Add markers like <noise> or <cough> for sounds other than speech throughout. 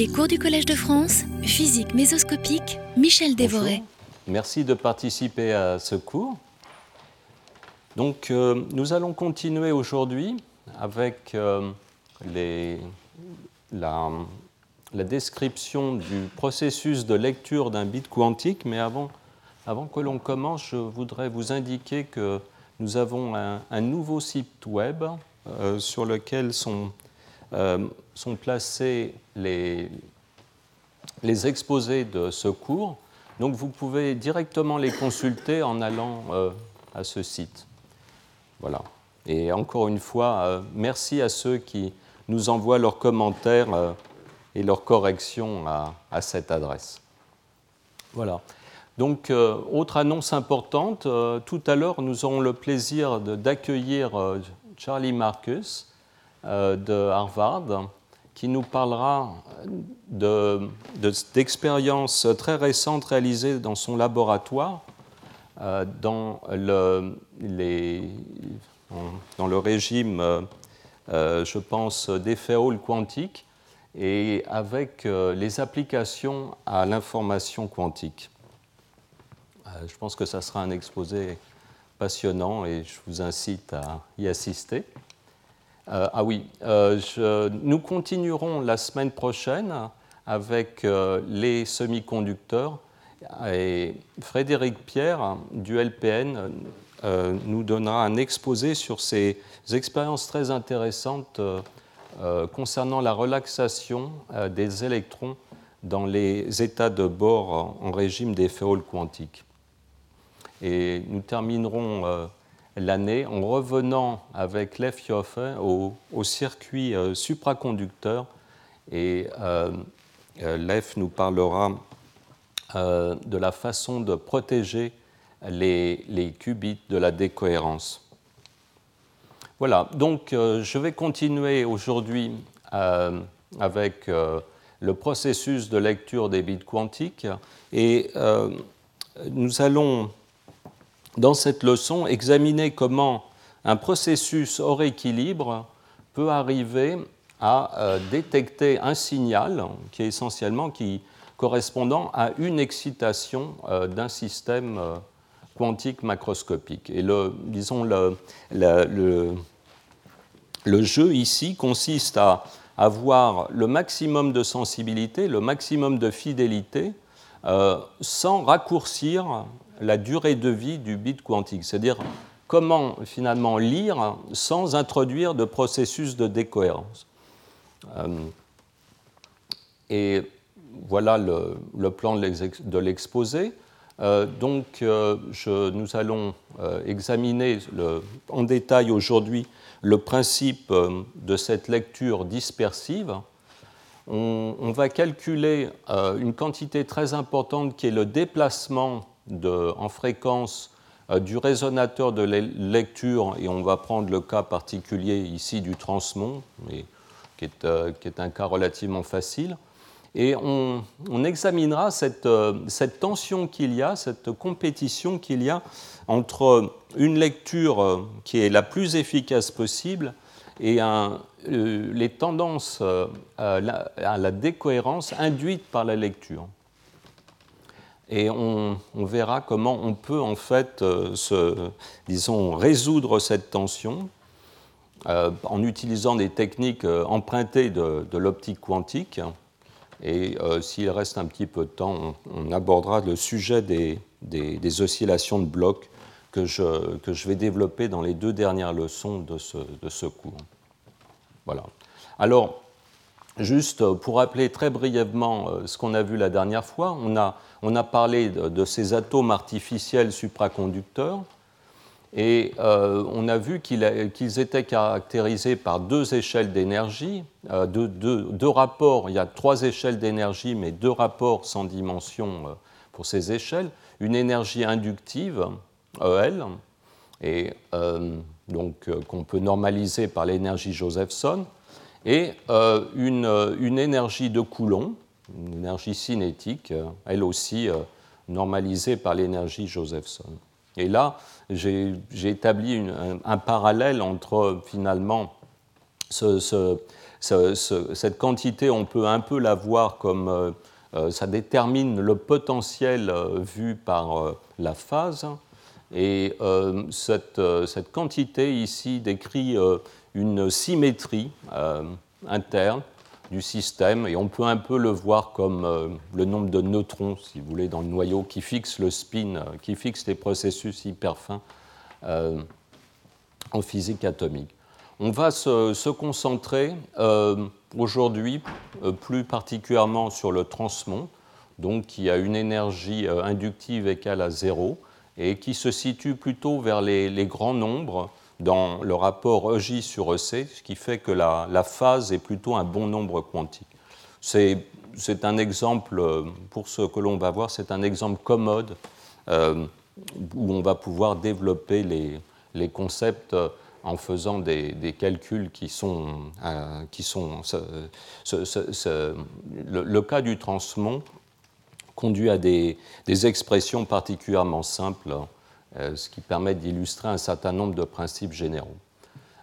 Les cours du Collège de France, physique mésoscopique, Michel Dévoré. Merci de participer à ce cours. Donc, euh, nous allons continuer aujourd'hui avec euh, la, description du processus de lecture d'un bit quantique. Mais avant, avant que l'on commence, je voudrais vous indiquer que nous avons un, nouveau site web euh, sur lequel sont, sont placés les, les exposés de ce cours. Donc vous pouvez directement les consulter en allant à ce site. Voilà. Et encore une fois, euh, merci à ceux qui nous envoient leurs commentaires euh, et leurs corrections à, cette adresse. Voilà. Donc, euh, autre annonce importante, tout à l'heure, nous aurons le plaisir d'accueillir Charlie Marcus de Harvard, qui nous parlera d'expériences très récentes réalisées dans son laboratoire euh, dans le, régime, euh, euh, je pense, d'effet Hall quantique et avec les applications à l'information quantique. je pense que ça sera un exposé passionnant et je vous incite à y assister. Ah oui, je, nous continuerons la semaine prochaine avec les semi-conducteurs et Frédéric Pierre du LPN euh, nous donnera un exposé sur ces expériences très intéressantes euh, euh, concernant la relaxation des électrons dans les états de bord en régime d'effet Hall quantique. Et nous terminerons l'année en revenant avec Lev Yoffe au, au, circuit supraconducteur. Et Lev nous parlera euh, de la façon de protéger les, qubits de la décohérence. Voilà, donc euh, je vais continuer aujourd'hui euh, avec le processus de lecture des bits quantiques et nous allons, dans cette leçon, examiner comment un processus hors équilibre peut arriver à détecter un signal qui est essentiellement qui correspondant à une excitation euh, d'un système euh, quantique macroscopique. Et le, disons, le, le, le, jeu ici consiste à avoir le maximum de sensibilité, le maximum de fidélité, euh, sans raccourcir la durée de vie du bit quantique. C'est-à-dire comment finalement lire sans introduire de processus de décohérence. et voilà le, plan de l'exposé. Euh, donc, euh, nous allons euh, examiner en détail aujourd'hui le principe de cette lecture dispersive. On, va calculer une quantité très importante qui est le déplacement en fréquence du résonateur de lecture, et on va prendre le cas particulier ici du transmon, qui est un cas relativement facile. Et on, examinera euh, cette, tension qu'il y a, cette compétition qu'il y a entre une lecture euh, qui est la plus efficace possible et euh, les tendances à la, décohérence induites par la lecture. Et on, verra comment on peut en fait disons, résoudre cette tension en utilisant des techniques empruntées de l'optique quantique et euh, s'il reste un petit peu de temps, on, abordera le sujet des, des, oscillations de blocs que je, que je, vais développer dans les deux dernières leçons de ce, de ce cours. Voilà. Alors, juste pour rappeler très brièvement euh, ce qu'on a vu la dernière fois, on a, parlé de, ces atomes artificiels supraconducteurs. Et euh, on a vu qu'ils étaient caractérisés par deux échelles d'énergie, euh, deux, rapports. Il y a trois échelles d'énergie, mais deux rapports sans dimension euh, pour ces échelles. Une énergie inductive, EL, et donc qu'on peut normaliser par l'énergie Josephson, et une, une, énergie de Coulomb, une énergie cinétique, elle aussi normalisée par l'énergie Josephson. Et là, j'ai établi un, parallèle entre finalement cette quantité, on peut un peu la voir comme ça détermine le potentiel vu par la phase. Et cette, cette, quantité ici décrit une symétrie interne du système, et on peut un peu le voir comme euh, le nombre de neutrons, si vous voulez, dans le noyau qui fixe le spin, euh, qui fixe les processus hyper fins euh, en physique atomique. On va se, concentrer aujourd'hui plus particulièrement sur le transmon, donc qui a une énergie inductive égale à zéro et qui se situe plutôt vers les grands nombres dans le rapport EJ sur EC, ce qui fait que la, phase est plutôt un bon nombre quantique. C'est, un exemple, pour ce que l'on va voir, c'est un exemple commode euh, où on va pouvoir développer les, concepts en faisant des, calculs qui sont. Euh, qui sont le, cas du transmon conduit à des expressions particulièrement simples euh, ce qui permet d'illustrer un certain nombre de principes généraux.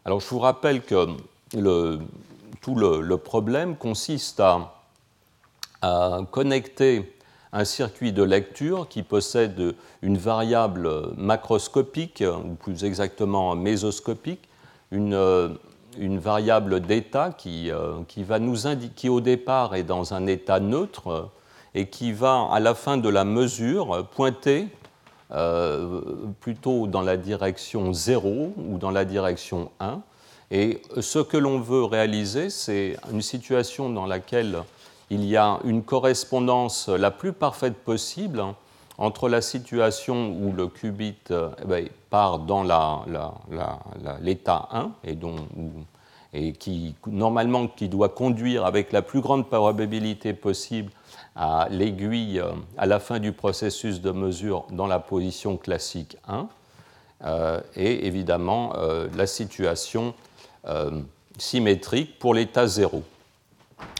Alors je vous rappelle que tout le, problème consiste à, connecter un circuit de lecture qui possède une variable macroscopique, ou plus exactement mésoscopique, une, variable d'état qui, euh, qui, va nous indiquer, au départ est dans un état neutre et qui va à la fin de la mesure pointer euh, plutôt dans la direction 0 ou dans la direction 1. Et ce que l'on veut réaliser, c'est une situation dans laquelle il y a une correspondance la plus parfaite possible entre la situation où le qubit euh, eh ben, part dans l'état 1 et, dont, et qui normalement qui doit conduire avec la plus grande probabilité possible à l'aiguille euh, à la fin du processus de mesure dans la position classique 1, euh, et évidemment euh, la situation symétrique pour l'état 0.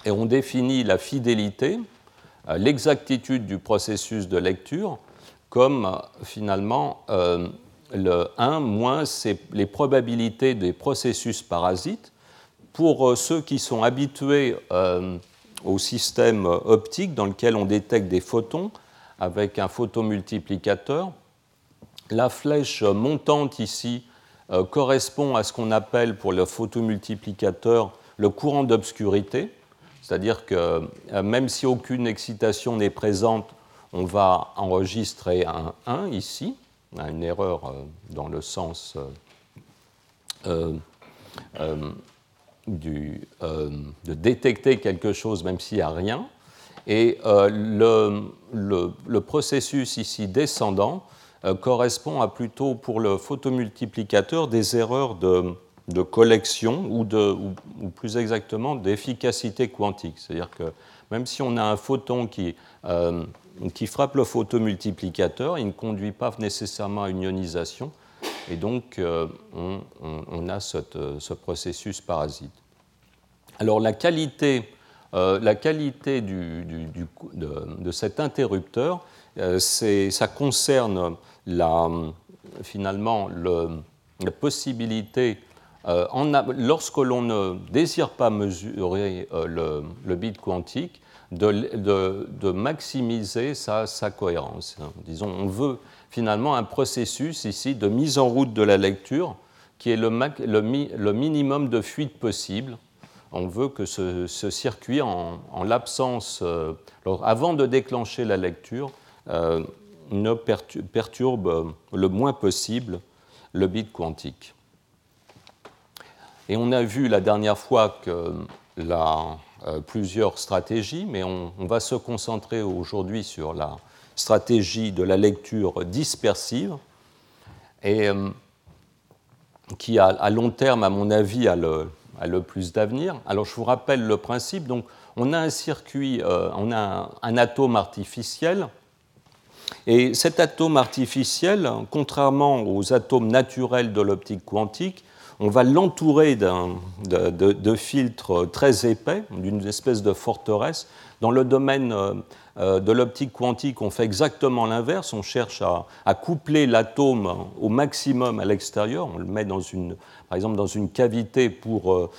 Et on définit la fidélité, l'exactitude du processus de lecture, comme finalement le 1 moins les probabilités des processus parasites. Pour ceux qui sont habitués au système optique dans lequel on détecte des photons avec un photomultiplicateur. La flèche montante ici euh, correspond à ce qu'on appelle pour le photomultiplicateur le courant d'obscurité, c'est-à-dire que euh, même si aucune excitation n'est présente, on va enregistrer un 1 ici, une erreur euh, dans le sens euh, de détecter quelque chose même s'il n'y a rien. Et euh, le, le, processus ici descendant euh, correspond à plutôt pour le photomultiplicateur des erreurs de, de collection ou, de, ou, plus exactement d'efficacité quantique. C'est-à-dire que même si on a un photon qui, qui frappe le photomultiplicateur, il ne conduit pas nécessairement à une ionisation, et donc, euh, on, a euh, ce processus parasite. Alors, la qualité, euh, la qualité de, cet interrupteur, ça concerne la, finalement la possibilité, lorsque l'on ne désire pas mesurer le, bit quantique, de, maximiser sa, sa, cohérence. Disons, on veut finalement un processus ici de mise en route de la lecture qui est le, minimum de fuite possible. On veut que ce, circuit, en, l'absence, euh, avant de déclencher la lecture, euh, ne perturbe le moins possible le bit quantique. Et on a vu la dernière fois que euh, plusieurs stratégies, mais on va se concentrer aujourd'hui sur la, stratégie de la lecture dispersive, et euh, qui, à, long terme, à mon avis, a le, plus d'avenir. Alors, je vous rappelle le principe. Donc, on a un circuit, euh, on a un, atome artificiel, et cet atome artificiel, contrairement aux atomes naturels de l'optique quantique, on va l'entourer de, filtres très épais, d'une espèce de forteresse. Dans le domaine euh, euh, de l'optique quantique, on fait exactement l'inverse. On cherche à, coupler l'atome au maximum à l'extérieur. On le met dans une, par exemple dans une cavité pour, euh,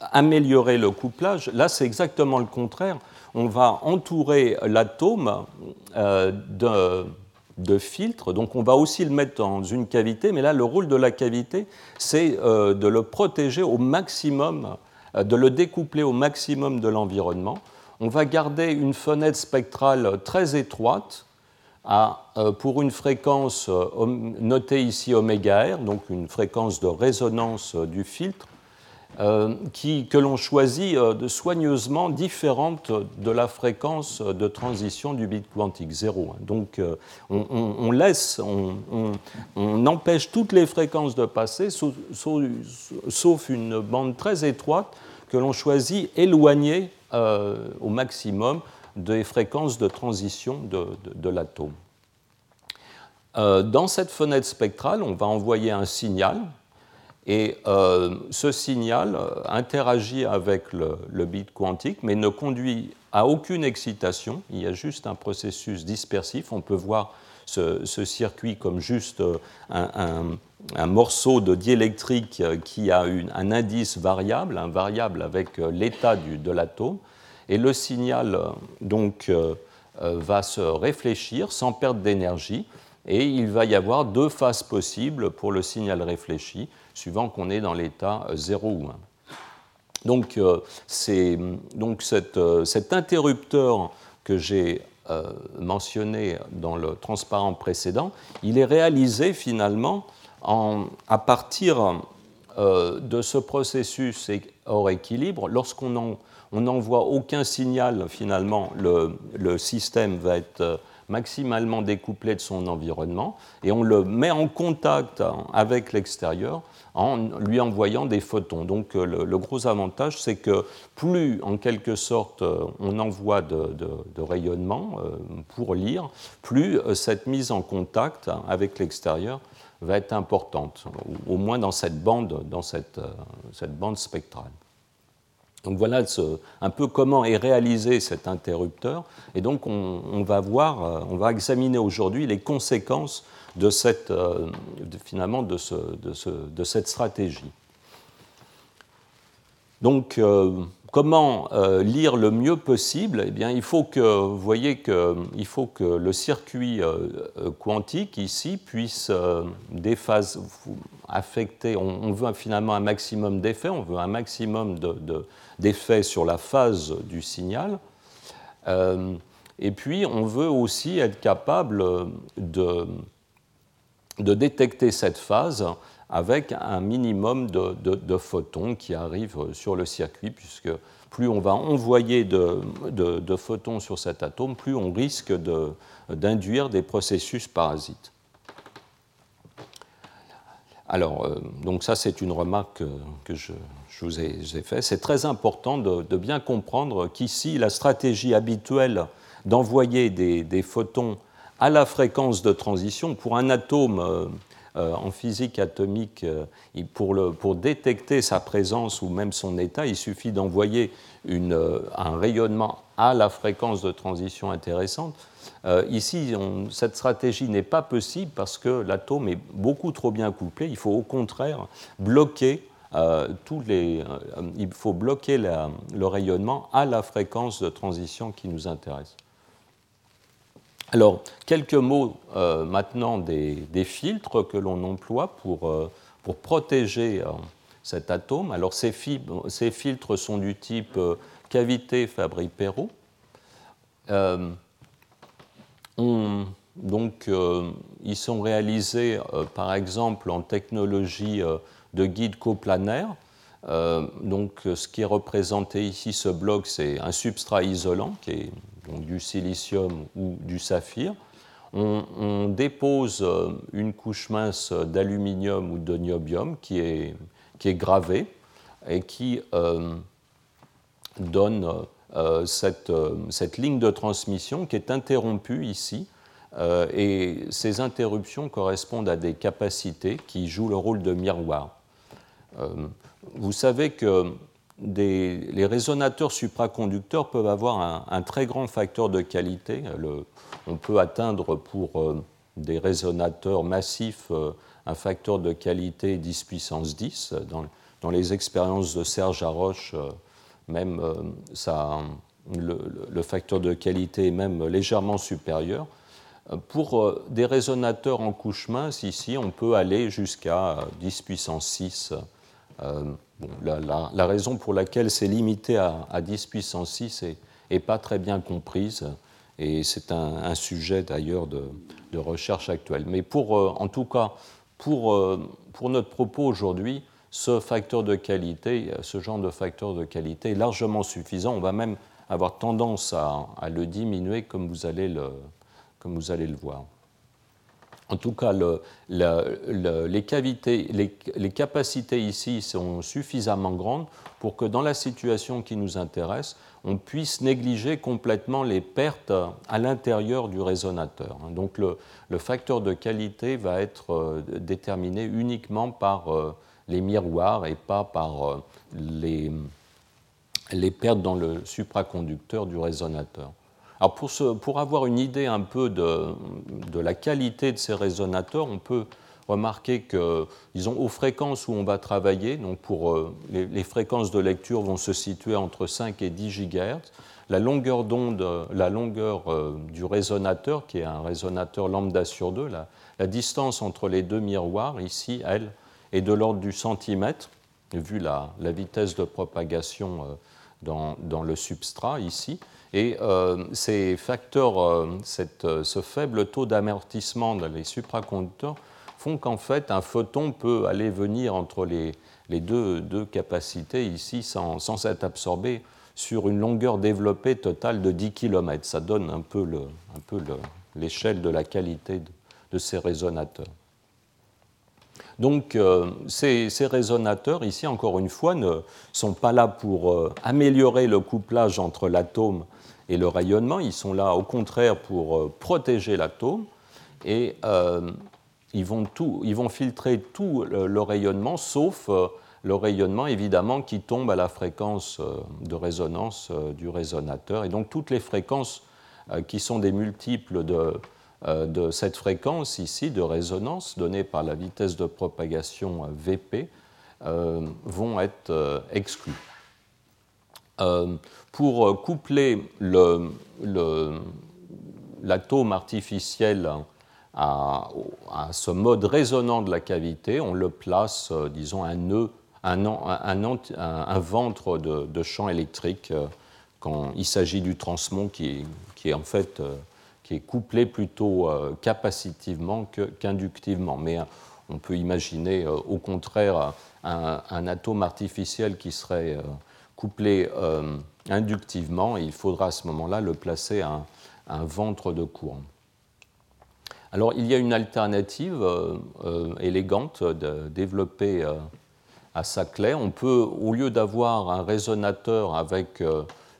améliorer le couplage. Là, c'est exactement le contraire. On va entourer l'atome de filtres, donc on va aussi le mettre dans une cavité, mais là, le rôle de la cavité, c'est de le protéger au maximum, de le découpler au maximum de l'environnement. On va garder une fenêtre spectrale très étroite euh, pour une fréquence euh, notée ici oméga R, donc une fréquence de résonance euh, du filtre, que l'on choisit de soigneusement différente de la fréquence de transition du bit quantique 0. Donc on, laisse, on, empêche toutes les fréquences de passer, sauf une bande très étroite que l'on choisit éloignée au maximum des fréquences de transition de, l'atome. Euh, dans cette fenêtre spectrale, on va envoyer un signal, et euh, ce signal euh, interagit avec le, bit quantique, mais ne conduit à aucune excitation. Il y a juste un processus dispersif. On peut voir ce, circuit comme juste un, morceau de diélectrique qui a un indice variable, un variable avec l'état de l'atome. Et le signal euh, donc, euh, euh, va se réfléchir sans perte d'énergie. Et il va y avoir deux phases possibles pour le signal réfléchi, suivant qu'on est dans l'état 0 ou 1. Donc, c'est, donc cet interrupteur que j'ai mentionné dans le transparent précédent, il est réalisé finalement à partir de ce processus hors équilibre lorsqu'on en n'envoie aucun signal finalement, le, système va être euh, maximalement découplé de son environnement et on le met en contact avec l'extérieur en lui envoyant des photons. Donc euh, le, gros avantage, c'est que plus en quelque sorte euh, on envoie de, rayonnement pour lire, plus cette mise en contact avec l'extérieur va être importante, au moins dans cette bande, dans cette bande spectrale. Donc voilà un peu comment est réalisé cet interrupteur. Et donc on, va voir, euh, on va examiner aujourd'hui les conséquences de cette, euh, finalement de, de, cette stratégie. Donc euh, comment lire le mieux possible Eh bien, il faut que voyez qu'il faut que le circuit quantique ici puisse phases affecter. On, veut finalement un maximum d'effets, on veut un maximum de d'effet sur la phase du signal. Euh, et puis, on veut aussi être capable de détecter cette phase avec un minimum de, photons qui arrivent sur le circuit, puisque plus on va envoyer de, photons sur cet atome, plus on risque d'induire des processus parasites. Alors, euh, donc ça, c'est une remarque que je, vous ai, faite. C'est très important de, bien comprendre qu'ici, la stratégie habituelle d'envoyer des, photons à la fréquence de transition pour un atome euh, euh, en physique atomique, pour, pour, détecter sa présence ou même son état, il suffit d'envoyer un rayonnement à la fréquence de transition intéressante. Euh, ici, cette stratégie n'est pas possible parce que l'atome est beaucoup trop bien couplé. Il faut au contraire bloquer euh, tous les, euh, il faut bloquer le rayonnement à la fréquence de transition qui nous intéresse. Alors, quelques mots maintenant des, filtres que l'on emploie pour, pour protéger cet atome. Alors, ces, filtres sont du type cavité Fabry-Perot donc, euh, ils sont réalisés, euh, par exemple, en technologie euh, de guide coplanaire. donc, ce qui est représenté ici, ce bloc, c'est un substrat isolant, qui est du silicium ou du saphir. On, dépose une couche mince d'aluminium ou de niobium qui est, qui est gravée et qui donne euh, cette, euh, cette, ligne de transmission qui est interrompue ici. Euh, et ces interruptions correspondent à des capacités qui jouent le rôle de miroir. vous savez que les résonateurs supraconducteurs peuvent avoir un, très grand facteur de qualité. on peut atteindre pour des résonateurs massifs un facteur de qualité 10 puissance 10 dans, les expériences de Serge Haroche, même ça, le, facteur de qualité est même légèrement supérieur. Pour des résonateurs en couche mince, ici, on peut aller jusqu'à 10 puissance 6. La, raison pour laquelle c'est limité à, à 10 puissance 6 n'est pas très bien comprise. Et c'est un, sujet d'ailleurs de, recherche actuelle. Mais pour, euh, en tout cas, pour, euh, pour notre propos aujourd'hui, ce facteur de qualité, ce genre de facteur de qualité est largement suffisant. On va même avoir tendance à, le diminuer comme vous allez le voir. En tout cas, les, capacités ici sont suffisamment grandes pour que dans la situation qui nous intéresse, on puisse négliger complètement les pertes à l'intérieur du résonateur. Donc le, facteur de qualité va être euh, déterminé uniquement par euh, les miroirs et pas par euh, les, les pertes dans le supraconducteur du résonateur. Alors pour, avoir une idée un peu de, la qualité de ces résonateurs, on peut remarquer que, disons, aux fréquences où on va travailler, donc pour euh, les, fréquences de lecture vont se situer entre 5 et 10 GHz. La longueur d'onde, la longueur euh, du résonateur, qui est un résonateur lambda sur 2, la, distance entre les deux miroirs, ici, elle, est de l'ordre du centimètre, vu la, la, vitesse de propagation euh, dans, le substrat, ici. Et ces facteurs, cette, ce faible taux d'amortissement dans les supraconducteurs font qu'en fait, un photon peut aller venir entre les, deux, capacités ici sans, sans être absorbé sur une longueur développée totale de 10 km. Ça donne un peu l'échelle de la qualité de, ces résonateurs. Donc euh, ces, résonateurs, ici, encore une fois, ne sont pas là pour euh, améliorer le couplage entre l'atome et le rayonnement, ils sont là au contraire pour euh, protéger l'atome. Et ils vont, tout, ils vont filtrer tout le, rayonnement, sauf euh, le rayonnement évidemment qui tombe à la fréquence euh, de résonance euh, du résonateur. Et donc toutes les fréquences qui sont des multiples de, de cette fréquence ici de résonance donnée par la vitesse de propagation Vp vont être exclues. Pour coupler l'atome artificiel à, ce mode résonant de la cavité, on le place, euh, disons, un nœud, un, ventre de, champ électrique euh, quand il s'agit du transmon qui, est en fait euh, qui est couplé plutôt capacitivement qu'inductivement. Mais on peut imaginer au contraire un, atome artificiel qui serait couplé inductivement. il faudra à ce moment-là le placer à un ventre de courant. Alors il y a une alternative euh, euh, élégante de, développée euh, à Saclay. On peut, au lieu d'avoir un résonateur avec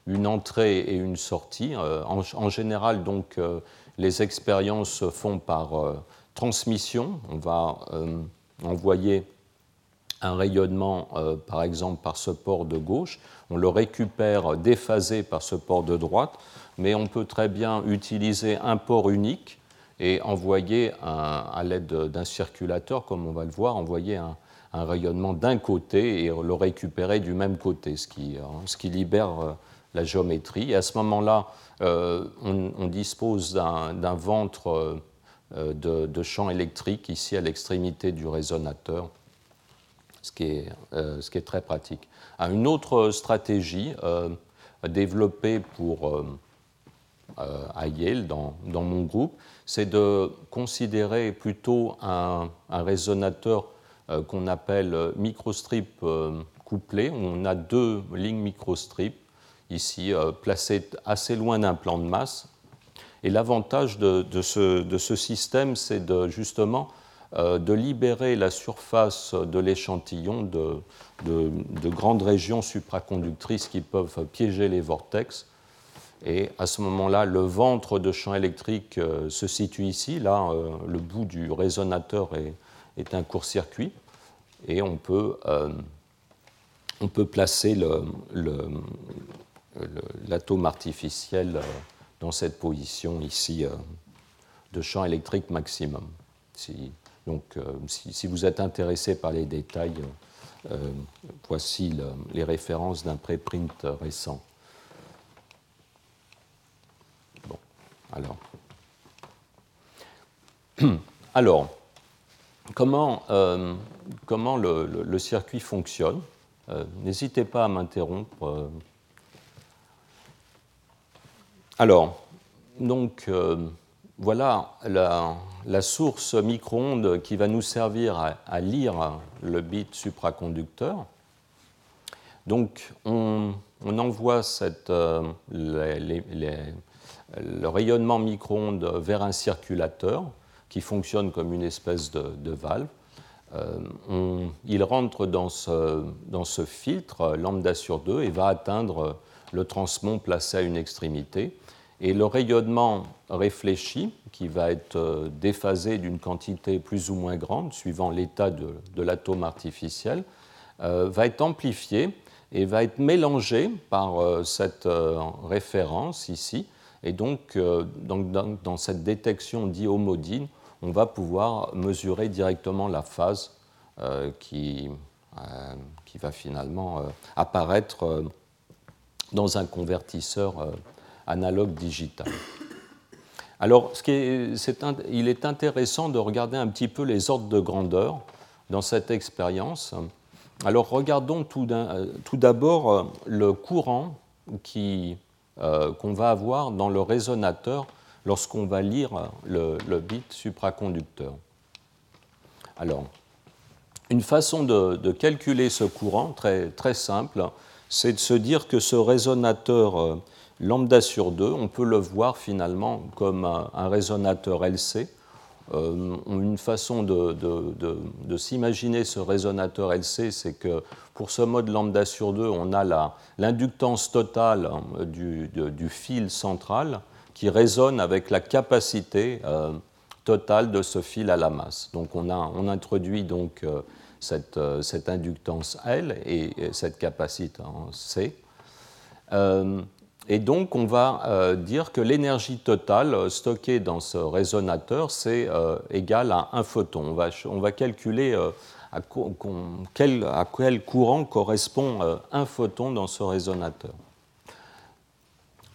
une entrée et une sortie, en, général donc les expériences se font par transmission. On va envoyer un rayonnement, par exemple, par ce port de gauche. On le récupère déphasé par ce port de droite, mais on peut très bien utiliser un port unique et envoyer à l'aide d'un circulateur, comme on va le voir, envoyer un, rayonnement d'un côté et le récupérer du même côté, ce qui, euh, libère euh, la géométrie. Et à ce moment-là, euh, on, dispose d'un ventre de, champ électrique ici à l'extrémité du résonateur, ce qui est, ce qui est très pratique. Une autre stratégie développée pour à Yale, dans, mon groupe, c'est de considérer plutôt un, résonateur euh, qu'on appelle microstrip euh, couplé. On a deux lignes microstrip ici euh, placées assez loin d'un plan de masse. Et l'avantage de, ce, système, c'est de, justement de libérer la surface de l'échantillon de, de, grandes régions supraconductrices qui peuvent piéger les vortex et à ce moment-là, le ventre de champ électrique euh, se situe ici. Là, euh, le bout du résonateur est, un court-circuit. Et on peut, euh, on peut placer l'atome artificiel dans cette position ici de champ électrique maximum. Donc, si, vous êtes intéressé par les détails, voici les références d'un préprint récent. Bon, alors. <clears throat> Alors, comment, comment le, circuit fonctionne N'hésitez pas à m'interrompre. Alors, donc, voilà la, source micro-ondes qui va nous servir à, lire le bit supraconducteur. Donc, on, envoie euh, le rayonnement micro-ondes vers un circulateur qui fonctionne comme une espèce de, valve. Euh, il rentre dans ce, filtre lambda sur 2 et va atteindre le transmon placé à une extrémité. Et le rayonnement réfléchi, qui va être euh, déphasé d'une quantité plus ou moins grande, suivant l'état de, l'atome artificiel, euh, va être amplifié et va être mélangé par euh, cette référence ici. Et donc, dans, cette détection dihomodine, on va pouvoir mesurer directement la phase qui, qui, va finalement apparaître dans un convertisseur analogue digital. Alors, ce qui est, il est intéressant de regarder un petit peu les ordres de grandeur dans cette expérience. Alors, regardons tout d'abord euh, le courant euh, qu'on va avoir dans le résonateur lorsqu'on va lire le, bit supraconducteur. Alors, une façon de, calculer ce courant très, simple, c'est de se dire que ce résonateur euh, lambda sur 2, on peut le voir finalement comme un, résonateur LC. Euh, une façon de, s'imaginer ce résonateur LC, c'est que pour ce mode lambda sur 2, on a l'inductance totale hein, du, fil central qui résonne avec la capacité euh, totale de ce fil à la masse. Donc on, a, introduit donc euh, cette, cette, inductance L et, cette capacité en C. Et donc, on va euh, dire que l'énergie totale euh, stockée dans ce résonateur, c'est euh, égal à un photon. On va, calculer à, quel, à, quel, courant correspond un photon dans ce résonateur.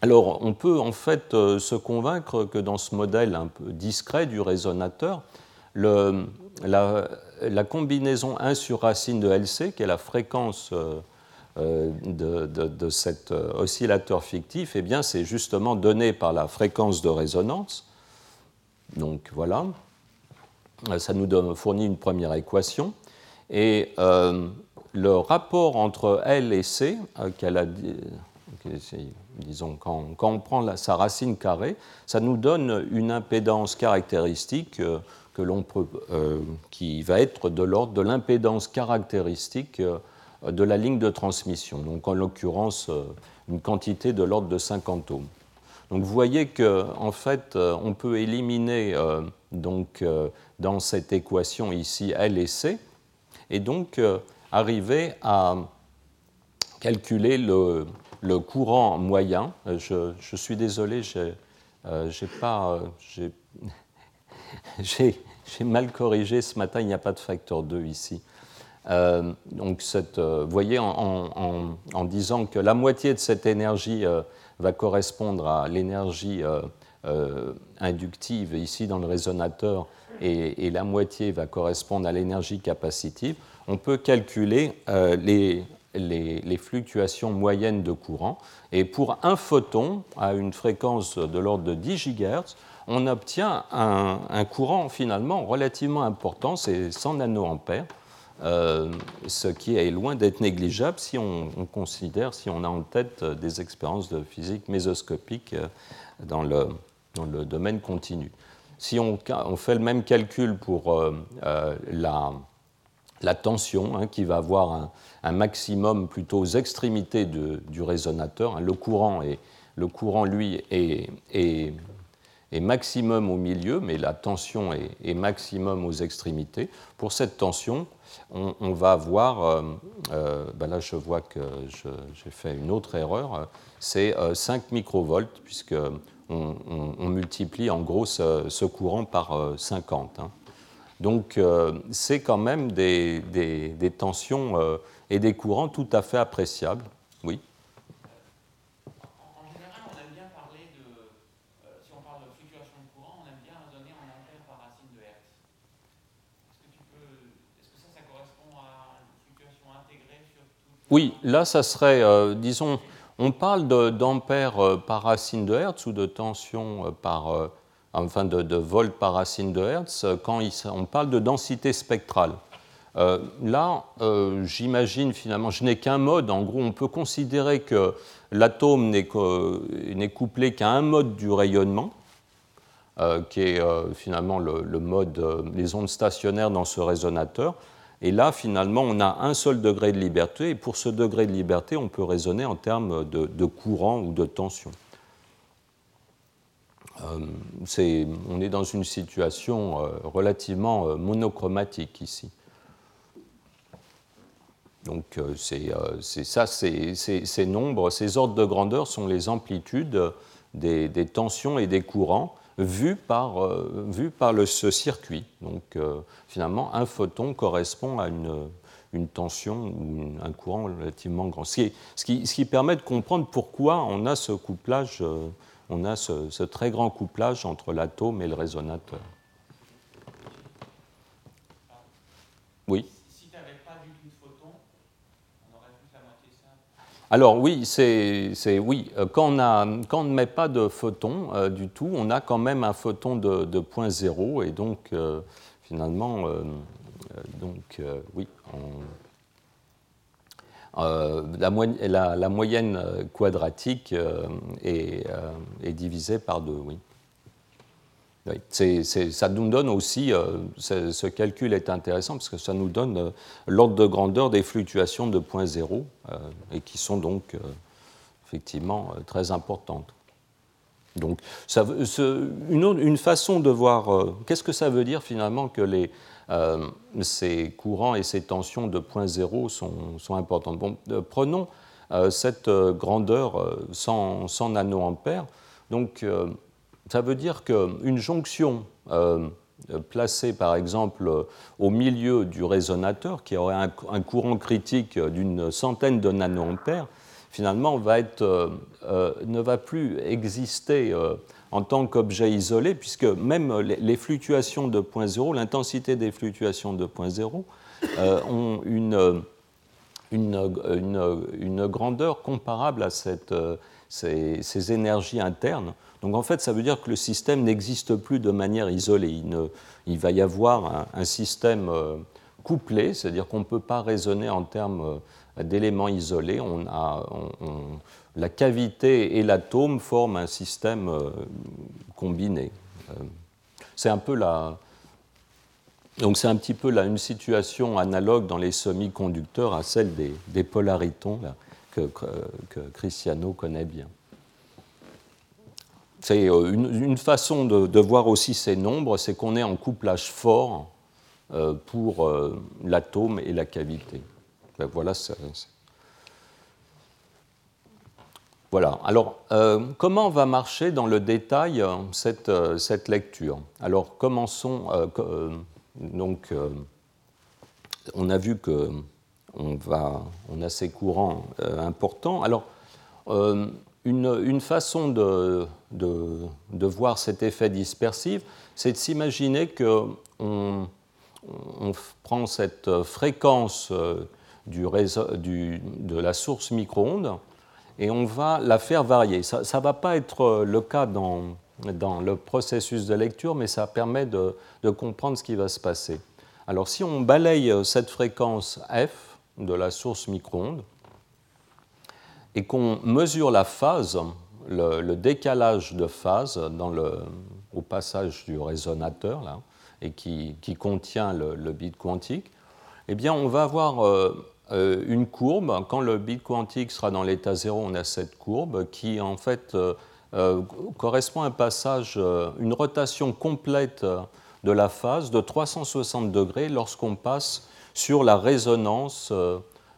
Alors, on peut en fait se convaincre que dans ce modèle un peu discret du résonateur, la, combinaison 1 sur racine de LC, qui est la fréquence euh, de, cet euh, oscillateur fictif, eh bien, c'est justement donné par la fréquence de résonance. Donc voilà, euh, ça nous fournit une première équation. Et le rapport entre L et C, qu'elle a, disons, quand, on prend sa racine carrée, ça nous donne une impédance caractéristique que qui va être de l'ordre de l'impédance caractéristique de la ligne de transmission, donc en l'occurrence euh, une quantité de l'ordre de 50 ohms. Donc vous voyez qu'en en fait, euh, on peut éliminer euh, donc, dans cette équation ici L et C, et donc arriver à calculer le, courant moyen. Je, suis désolé, j'ai pas, <laughs> j'ai mal corrigé ce matin, il n'y a pas de facteur 2 ici. Euh, donc, cette, euh, vous voyez, en, disant que la moitié de cette énergie euh, va correspondre à l'énergie inductive ici dans le résonateur et, la moitié va correspondre à l'énergie capacitive, on peut calculer les, fluctuations moyennes de courant. Et pour un photon à une fréquence de l'ordre de 10 GHz, on obtient un, un courant finalement relativement important, c'est 100 nanoampères. Euh, ce qui est loin d'être négligeable si on, considère, si on a en tête euh, des expériences de physique mésoscopique euh, dans le, dans le domaine continu. Si on, fait le même calcul pour la, la, tension, hein, qui va avoir un, maximum plutôt aux extrémités du résonateur, hein, le, courant est, le courant, lui, est est maximum au milieu, mais la tension est, maximum aux extrémités. Pour cette tension, on, va avoir, euh, euh, ben là je vois que j'ai fait une autre erreur, c'est 5 euh, microvolts, puisque on, multiplie en gros ce, courant par 50. Hein. Donc c'est quand même des tensions et des courants tout à fait appréciables. Oui. Oui, là, ça serait, euh, disons, on parle d'ampères euh, par racine de Hertz ou de tension euh, par, enfin de, de volts par racine de Hertz quand on parle de densité spectrale. là, j'imagine finalement, je n'ai qu'un mode. En gros, on peut considérer que l'atome n'est couplé qu'à un mode du rayonnement, qui est finalement le mode, les ondes stationnaires dans ce résonateur. Et là, finalement, on a un seul degré de liberté, et pour ce degré de liberté, on peut raisonner en termes de, courant ou de tension. Euh, on est dans une situation euh, relativement euh, monochromatique ici. Donc ça, ces nombres, ces ordres de grandeur sont les amplitudes des tensions et des courants vu par, euh, par ce circuit. Donc euh, finalement, un photon correspond à une, une tension ou un courant relativement grand. Ce qui, ce, qui, ce qui, permet de comprendre pourquoi on a ce couplage, euh, on a ce, ce, très grand couplage entre l'atome et le résonateur. Oui. Alors oui, c'est oui. Euh, quand on, ne met pas de photon euh, du tout, on a quand même un photon de, de point zéro et donc euh, finalement, donc oui, la, moyenne quadratique est, est, divisée par deux, oui ça nous donne aussi, euh, ce calcul est intéressant parce que ça nous donne euh, l'ordre de grandeur des fluctuations de point zéro euh, et qui sont donc effectivement très importantes. Donc, une, une, façon de voir, qu'est-ce que ça veut dire finalement que ces courants et ces tensions de point zéro sont, sont importantes? Bon, Prenons cette grandeur 100, 100 nanoampères. Donc, ça veut dire qu'une jonction euh, placée par exemple au milieu du résonateur, qui aurait un, courant critique d'une centaine de nanoampères, finalement euh, euh, ne va plus exister en tant qu'objet isolé, puisque même les, fluctuations de point zéro, l'intensité des fluctuations de point zéro, ont une, grandeur comparable à ces, ces, énergies internes. Donc en fait, ça veut dire que le système n'existe plus de manière isolée. Il, va y avoir un, système euh, couplé, c'est-à-dire qu'on ne peut pas raisonner en termes euh, d'éléments isolés. La cavité et l'atome forment un système euh, combiné. C'est un peu la, donc c'est un petit peu une situation analogue dans les semi-conducteurs à celle des, polaritons que, Cristiano connaît bien. C'est euh, une, façon de, voir aussi ces nombres, c'est qu'on est en couplage fort euh, pour euh, l'atome et la cavité. Ben voilà, voilà. Alors, comment va marcher dans le détail cette, lecture? Alors, commençons. donc, on a vu que on, va, on a ces courants importants. Alors, une, façon de, voir cet effet dispersif, c'est de s'imaginer qu'on on prend cette fréquence euh, de la source micro-ondes et on va la faire varier. Ça ne va pas être le cas dans, le processus de lecture, mais ça permet de, de comprendre ce qui va se passer. Alors si on balaye cette fréquence f de la source micro-ondes, et qu'on mesure la phase, le, décalage de phase dans le, au passage du résonateur, là, et qui, contient le, bit quantique, eh bien, on va avoir euh, euh, une courbe. Quand le bit quantique sera dans l'état zéro, on a cette courbe qui, en fait, euh, correspond à un passage, une rotation complète de la phase de 360 degrés lorsqu'on passe sur la résonance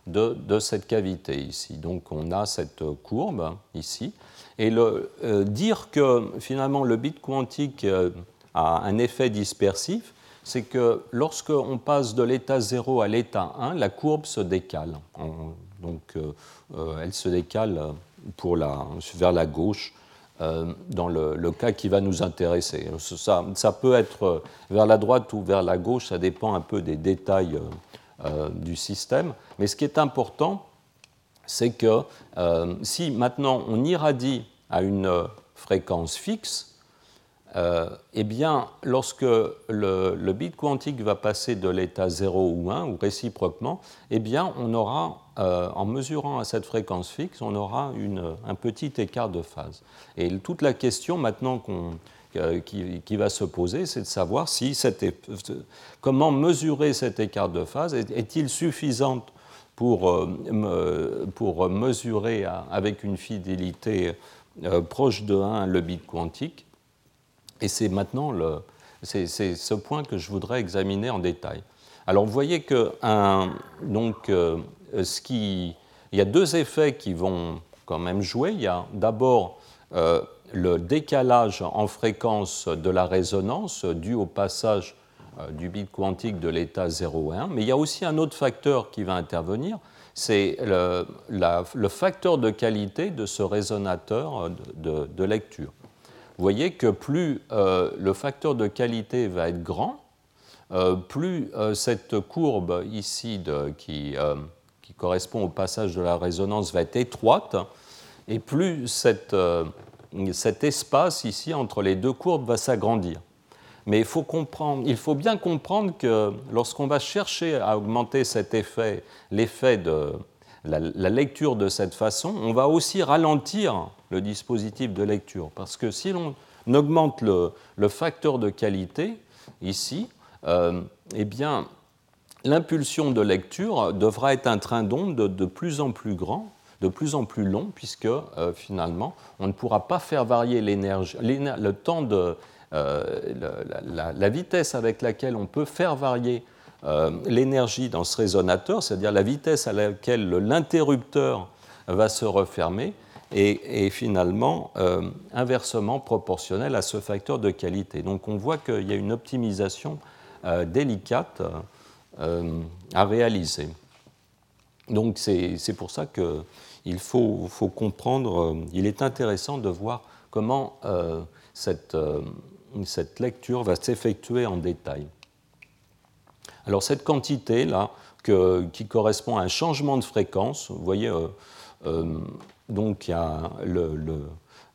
de, cette cavité ici. Donc on a cette courbe ici. Et le, euh, dire que finalement le bit quantique euh, a un effet dispersif, c'est que lorsqu'on passe de l'état 0 à l'état 1, la courbe se décale. donc elle se décale pour la, vers la gauche dans le, cas qui va nous intéresser. Ça, ça, peut être vers la droite ou vers la gauche, ça dépend un peu des détails du système. Mais ce qui est important, c'est que si maintenant on irradie à une fréquence fixe, euh, eh bien, lorsque le, bit quantique va passer de l'état 0 ou 1, ou réciproquement, eh bien, on aura, euh, en mesurant à cette fréquence fixe, on aura un petit écart de phase. Et toute la question maintenant euh, qui, va se poser, c'est de savoir si comment mesurer cet écart de phase. Est-il suffisant pour, pour mesurer avec une fidélité proche de 1 le bit quantique et c'est maintenant c'est, ce point que je voudrais examiner en détail. Alors vous voyez que donc, euh, ce qui, il y a deux effets qui vont quand même jouer. Il y a d'abord euh, le décalage en fréquence de la résonance dû au passage euh, du bit quantique de l'état 0 et 1, mais il y a aussi un autre facteur qui va intervenir, c'est le, facteur de qualité de ce résonateur de, de lecture. Vous voyez que plus euh, le facteur de qualité va être grand, euh, plus euh, cette courbe ici qui, correspond au passage de la résonance va être étroite, et plus cet espace ici entre les deux courbes va s'agrandir. Mais il faut, comprendre, il faut bien comprendre que lorsqu'on va chercher à augmenter cet effet, l'effet de la, lecture de cette façon, on va aussi ralentir le dispositif de lecture. Parce que si l'on augmente le, facteur de qualité, ici, euh, eh bien, l'impulsion de lecture devra être un train d'onde de, plus en plus grand, de plus en plus long, puisque euh, finalement, on ne pourra pas faire varier l'énergie, le temps de euh, la, vitesse avec laquelle on peut faire varier l'énergie dans ce résonateur, c'est-à-dire la vitesse à laquelle l'interrupteur va se refermer, et, finalement euh, inversement proportionnel à ce facteur de qualité. Donc on voit qu'il y a une optimisation euh, délicate euh, à réaliser. Donc c'est pour ça qu'il faut, faut, comprendre, il est intéressant de voir comment cette, cette lecture va s'effectuer en détail. Alors cette quantité-là, qui correspond à un changement de fréquence, vous voyez, donc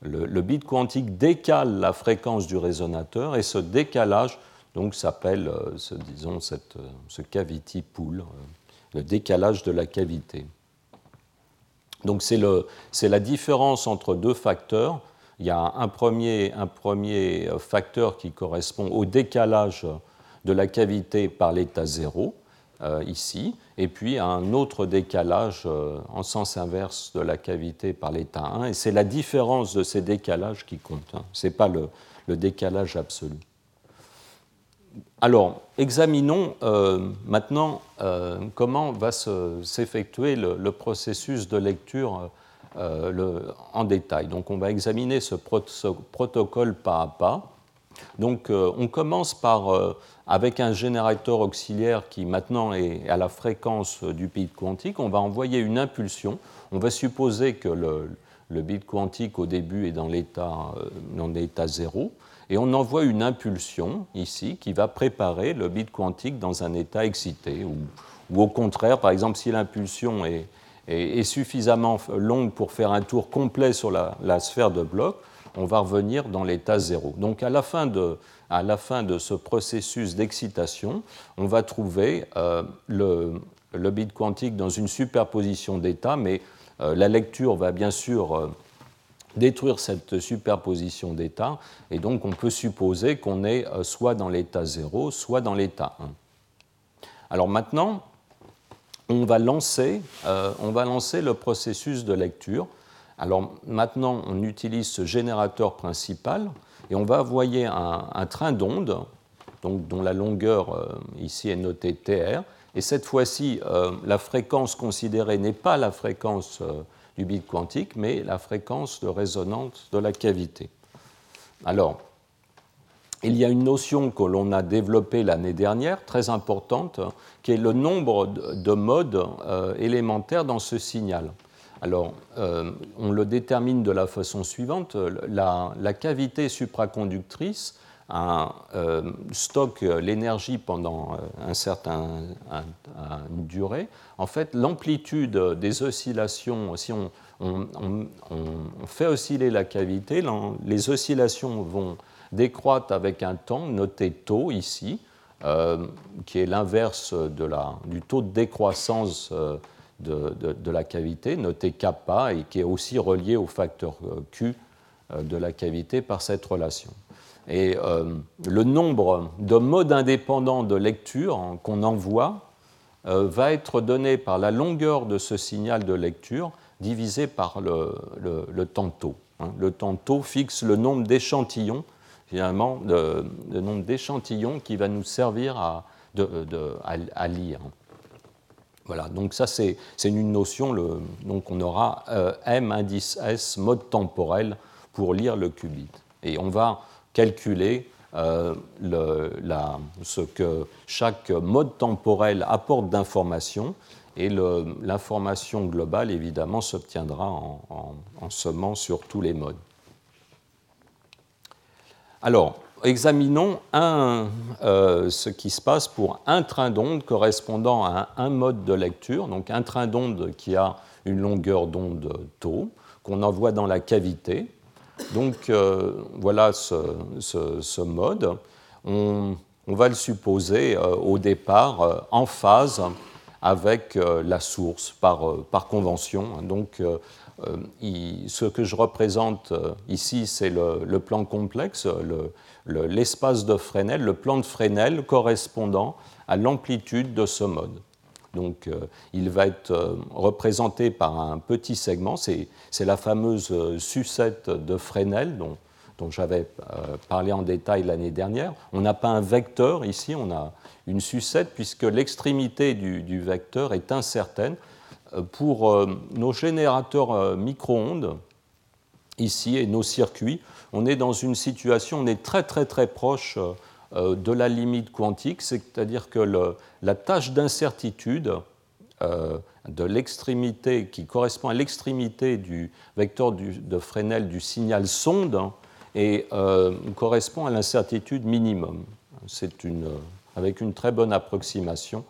le, bit quantique décale la fréquence du résonateur et ce décalage donc s'appelle, euh, disons, cette, euh, ce cavity pool, euh, le décalage de la cavité. Donc c'est la différence entre deux facteurs. Il y a un premier, premier facteur qui correspond au décalage de la cavité par l'état zéro, euh, ici, et puis un autre décalage euh, en sens inverse de la cavité par l'état 1, et c'est la différence de ces décalages qui compte, hein. ce n'est pas le, décalage absolu. Alors, examinons euh, maintenant comment va s'effectuer le, processus de lecture en détail. Donc, on va examiner ce, protocole pas à pas. Donc, on commence par avec un générateur auxiliaire qui maintenant est à la fréquence du bit quantique, on va envoyer une impulsion. On va supposer que le, bit quantique au début est dans l'état, euh, 0, et on envoie une impulsion ici qui va préparer le bit quantique dans un état excité, ou, au contraire, par exemple, si l'impulsion est, suffisamment longue pour faire un tour complet sur la, sphère de bloc, on va revenir dans l'état 0. Donc à la fin de, à la fin de ce processus d'excitation, on va trouver euh, le, bit quantique dans une superposition d'états, mais euh, la lecture va bien sûr euh, détruire cette superposition d'états, et donc on peut supposer qu'on est soit dans l'état 0, soit dans l'état 1. Alors maintenant, on va lancer, on va lancer le processus de lecture. Alors maintenant, on utilise ce générateur principal et on va envoyer un, train d'onde, dont la longueur euh, ici est notée TR, et cette fois-ci, euh, la fréquence considérée n'est pas la fréquence euh, quantique, mais la fréquence de résonance de la cavité. Alors, il y a une notion que l'on a développée l'année dernière, très importante, qui est le nombre de modes euh, élémentaires dans ce signal. Alors, euh, on le détermine de la façon suivante. La, cavité supraconductrice euh, stocke l'énergie pendant un certain durée. En fait, l'amplitude des oscillations, si on, fait osciller la cavité, les oscillations vont décroître avec un temps noté taux ici, euh, qui est l'inverse du taux de décroissance euh, de, la cavité, noté kappa, et qui est aussi relié au facteur euh, Q de la cavité par cette relation. Et le nombre de modes indépendants de lecture hein, qu'on envoie va être donné par la longueur de ce signal de lecture divisé par le, temps taux. Hein. Le temps taux fixe le nombre d'échantillons finalement le, nombre d'échantillons qui va nous servir à, lire. Voilà, donc ça c'est une notion, donc on aura euh, M indice S mode temporel pour lire le qubit. Et on va calculer euh, ce que chaque mode temporel apporte d'informations et l'information globale évidemment s'obtiendra en, en, sur tous les modes. Alors, examinons euh, ce qui se passe pour un train d'onde correspondant à un, mode de lecture, donc un train d'onde qui a une longueur d'onde tau, qu'on envoie dans la cavité. Donc euh, voilà ce, mode. On, va le supposer euh, au départ en phase avec la source par, par convention. Donc euh, ce que je représente euh, ici, c'est le, plan complexe, l'espace de Fresnel, le plan de Fresnel correspondant à l'amplitude de ce mode. Donc, euh, il va être représenté par un petit segment, c'est la fameuse sucette de Fresnel dont, j'avais parlé en détail l'année dernière. On n'a pas un vecteur ici, on a une sucette puisque l'extrémité du, vecteur est incertaine pour euh, nos générateurs euh, micro-ondes, ici, et nos circuits, on est dans une situation, on est très très très proche euh, de la limite quantique, c'est-à-dire que la tâche d'incertitude de l'extrémité qui correspond à l'extrémité du vecteur de Fresnel du signal sonde et correspond à l'incertitude minimum. C'est une, avec une très bonne approximation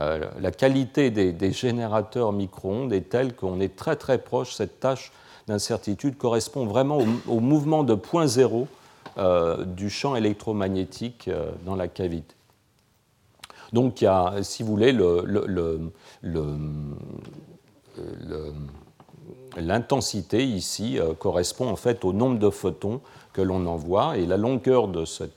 euh, la qualité des, générateurs micro-ondes est telle qu'on est très très proche, cette tâche d'incertitude correspond vraiment au, mouvement de point zéro euh, du champ électromagnétique euh, dans la cavité. Donc il y a, si vous voulez, l'intensité ici correspond en fait au nombre de photons que l'on envoie et la longueur de ce,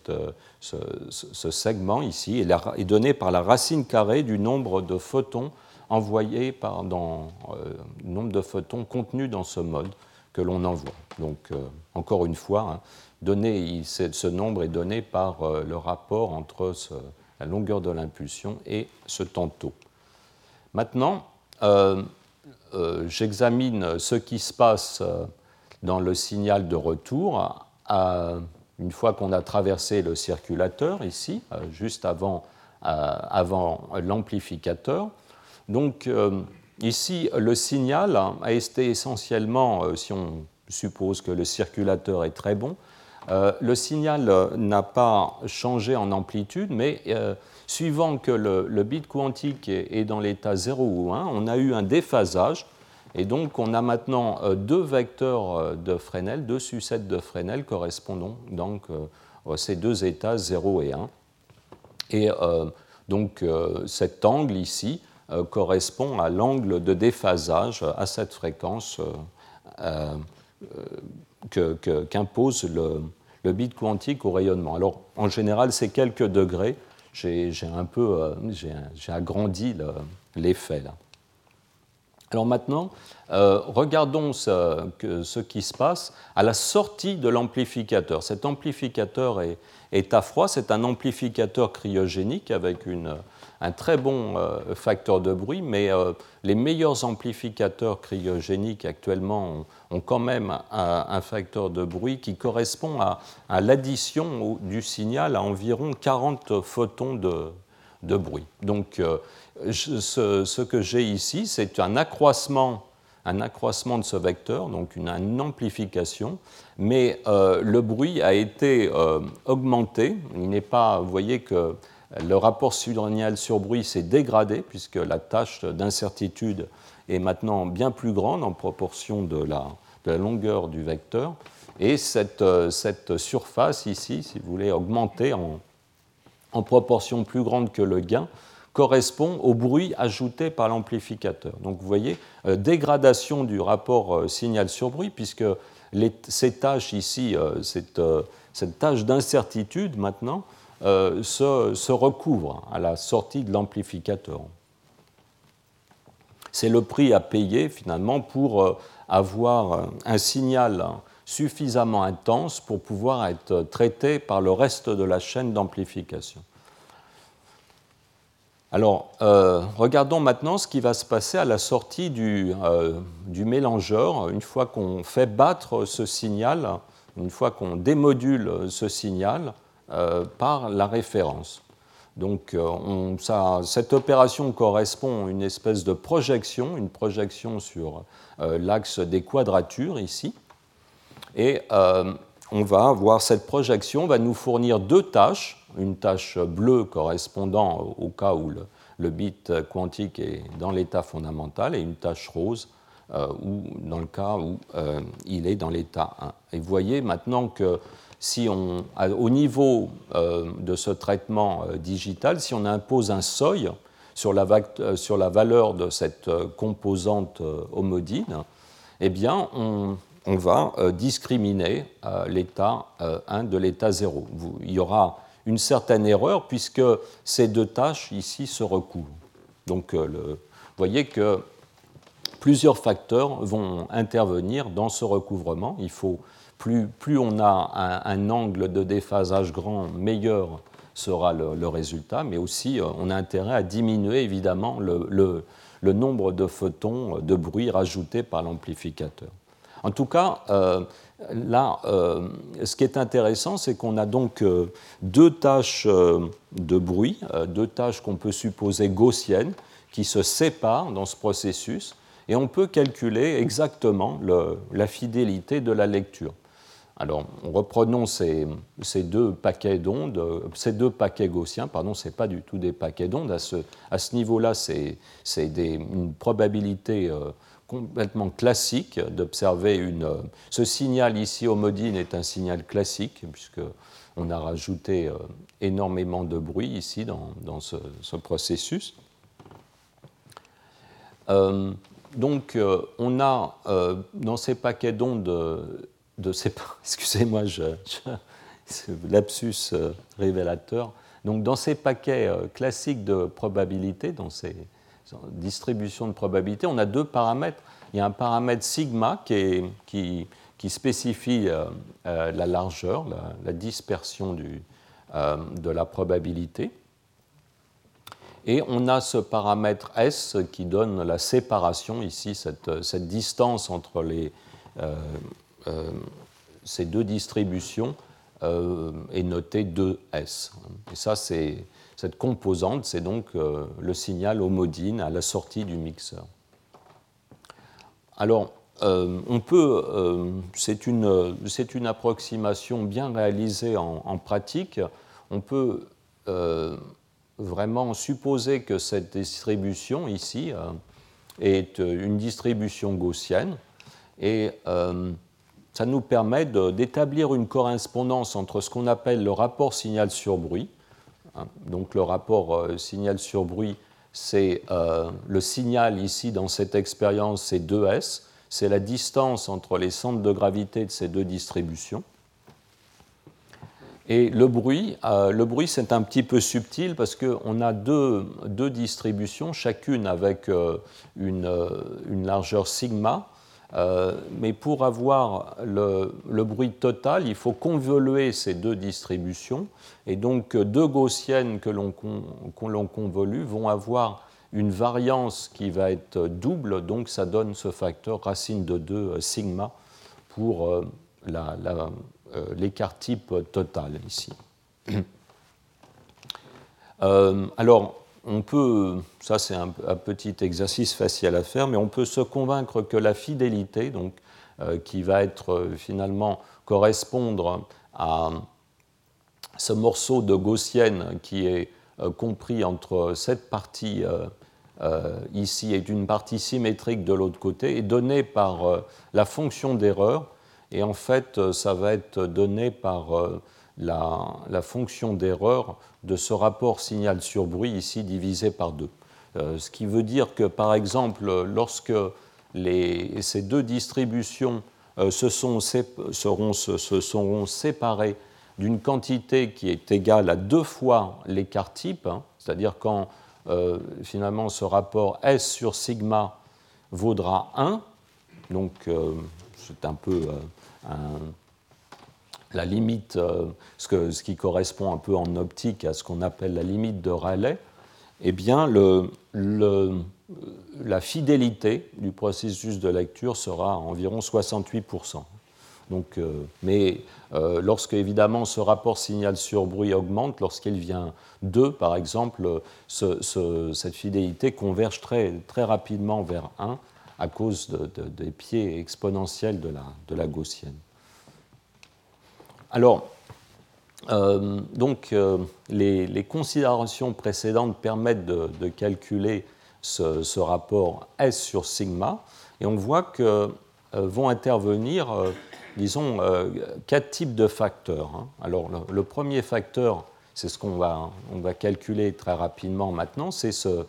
segment ici est, donné par la racine carrée du nombre de photons envoyés par, dans euh, nombre de photons contenus dans ce mode que l'on envoie. Donc, euh, encore une fois, hein, donné, ce nombre est donné par euh, le rapport entre la longueur de l'impulsion et ce tantôt. Maintenant, j'examine ce qui se passe dans le signal de retour à, une fois qu'on a traversé le circulateur ici, euh, juste avant, euh, avant l'amplificateur. Donc euh, ici, le signal a été essentiellement, si on suppose que le circulateur est très bon, le signal n'a pas changé en amplitude, mais suivant que le, bit quantique est, dans l'état 0 ou 1, on a eu un déphasage et donc, on a maintenant euh, deux vecteurs euh, de Fresnel, deux sucettes de Fresnel correspondant donc euh, ces deux états 0 et 1. Et donc, cet angle ici correspond à l'angle de déphasage à cette fréquence qu'impose le, bit quantique au rayonnement. Alors, en général, c'est quelques degrés. J'ai un peu j'ai agrandi l'effet là. Alors maintenant, euh, regardons ce, qui se passe à la sortie de l'amplificateur. Cet amplificateur est, à froid, c'est un amplificateur cryogénique avec un très bon facteur de bruit, mais les meilleurs amplificateurs cryogéniques actuellement ont, quand même un, facteur de bruit qui correspond à, l'addition du signal à environ 40 photons de, bruit. Donc ce, que j'ai ici, c'est un accroissement un accroissement de ce vecteur, donc une, amplification, mais euh, le bruit a été euh, augmenté. Il n'est pas, vous voyez que le rapport signal sur bruit s'est dégradé puisque la tâche d'incertitude est maintenant bien plus grande en proportion de la, longueur du vecteur. Et cette, surface ici, si vous voulez, augmentée en, en proportion plus grande que le gain, correspond au bruit ajouté par l'amplificateur. Donc vous voyez, euh, dégradation du rapport euh, signal sur bruit, puisque ces tâches ici, euh, cette, cette tâche d'incertitude maintenant, se, se, recouvre à la sortie de l'amplificateur. C'est le prix à payer finalement pour avoir un signal suffisamment intense pour pouvoir être traité par le reste de la chaîne d'amplification. Alors, euh, regardons maintenant ce qui va se passer à la sortie du, euh, mélangeur, une fois qu'on fait battre ce signal, une fois qu'on démodule ce signal euh, par la référence. Donc, cette opération correspond à une espèce de projection, une projection sur l'axe des quadratures ici. Et on va avoir cette projection, va nous fournir deux tâches, une tâche bleue correspondant au cas où le, bit quantique est dans l'état fondamental et une tâche rose euh, ou dans le cas où euh, il est dans l'état 1. Et vous voyez maintenant que si on, au niveau euh, de ce traitement digital, si on impose un seuil sur la, la valeur de cette composante homodine, eh bien, on, va euh, discriminer euh, l'état 1 euh, de l'état 0. Il y aura une certaine erreur puisque ces deux tâches ici se recouvrent. Donc voyez que plusieurs facteurs vont intervenir dans ce recouvrement. Il faut, plus, on a un, angle de déphasage grand, meilleur sera le, résultat, mais aussi on a intérêt à diminuer évidemment le, nombre de photons de bruit rajoutés par l'amplificateur. En tout cas, euh, là, euh, ce qui est intéressant, c'est qu'on a donc euh, deux tâches de bruit, deux tâches qu'on peut supposer gaussiennes, qui se séparent dans ce processus, et on peut calculer exactement la fidélité de la lecture. Alors, reprenons ces, deux paquets d'ondes, ces deux paquets gaussiens, pardon, ce n'est pas du tout des paquets d'ondes. À ce, niveau-là, c'est une probabilité complètement classique d'observer une. Ce signal ici homodine est un signal classique, puisqu'on a rajouté euh, énormément de bruit ici dans, ce, processus. Euh, donc, euh, on a dans ces paquets d'ondes de, ces. <laughs> Excusez-moi, je, lapsus révélateur. Donc, dans ces paquets classiques de probabilité, dans ces distribution de probabilité, on a deux paramètres. Il y a un paramètre sigma qui, qui, spécifie euh, euh, la largeur, la, dispersion euh, de la probabilité. Et on a ce paramètre S qui donne la séparation, ici, cette, cette distance entre les, ces deux distributions est notée 2S. Et ça, c'est cette composante, c'est donc euh, le signal homodine à la sortie du mixeur. Alors, euh, on peut, euh, c'est une, une, approximation bien réalisée en, pratique, on peut vraiment supposer que cette distribution ici est une distribution gaussienne et ça nous permet d'établir une correspondance entre ce qu'on appelle le rapport signal sur bruit, Hein. Donc le rapport euh, signal sur bruit, c'est euh, le signal ici dans cette expérience, c'est 2S, c'est la distance entre les centres de gravité de ces deux distributions. Et le bruit, euh, c'est un petit peu subtil parce qu'on a deux, distributions, chacune avec une, largeur sigma. Mais pour avoir le, bruit total, il faut convoluer ces deux distributions. Et donc, deux gaussiennes que l'on convolue vont avoir une variance qui va être double, donc ça donne ce facteur racine de 2 sigma pour l'écart type total ici. <clears throat> alors, on peut, ça c'est un, petit exercice facile à faire, mais on peut se convaincre que la fidélité, donc, euh, qui va être euh, finalement correspondre à ce morceau de gaussienne qui est euh, compris entre cette partie ici et une partie symétrique de l'autre côté, est donnée par la fonction d'erreur, et en fait ça va être donné par la, fonction d'erreur de ce rapport signal sur bruit ici divisé par 2. Euh, ce qui veut dire que, par exemple, lorsque ces deux distributions euh, se, seront, seront séparées d'une quantité qui est égale à deux fois l'écart type, hein, c'est-à-dire quand euh, finalement ce rapport S sur sigma vaudra 1, donc c'est un peu un, la limite, euh, ce, qui correspond un peu en optique à ce qu'on appelle la limite de Rayleigh, eh bien, la fidélité du processus de lecture sera environ 68%. Donc, euh, mais euh, lorsque évidemment ce rapport signal sur bruit augmente, lorsqu'il vient 2 par exemple, cette fidélité converge très, très rapidement vers 1 à cause des pieds exponentiels de la gaussienne. Alors, euh, donc, euh, les, considérations précédentes permettent de, calculer ce, rapport S sur sigma, et on voit que euh, vont intervenir, disons, quatre types de facteurs. Hein. Alors, le, premier facteur, c'est ce qu'on va, on va calculer très rapidement maintenant, c'est ce,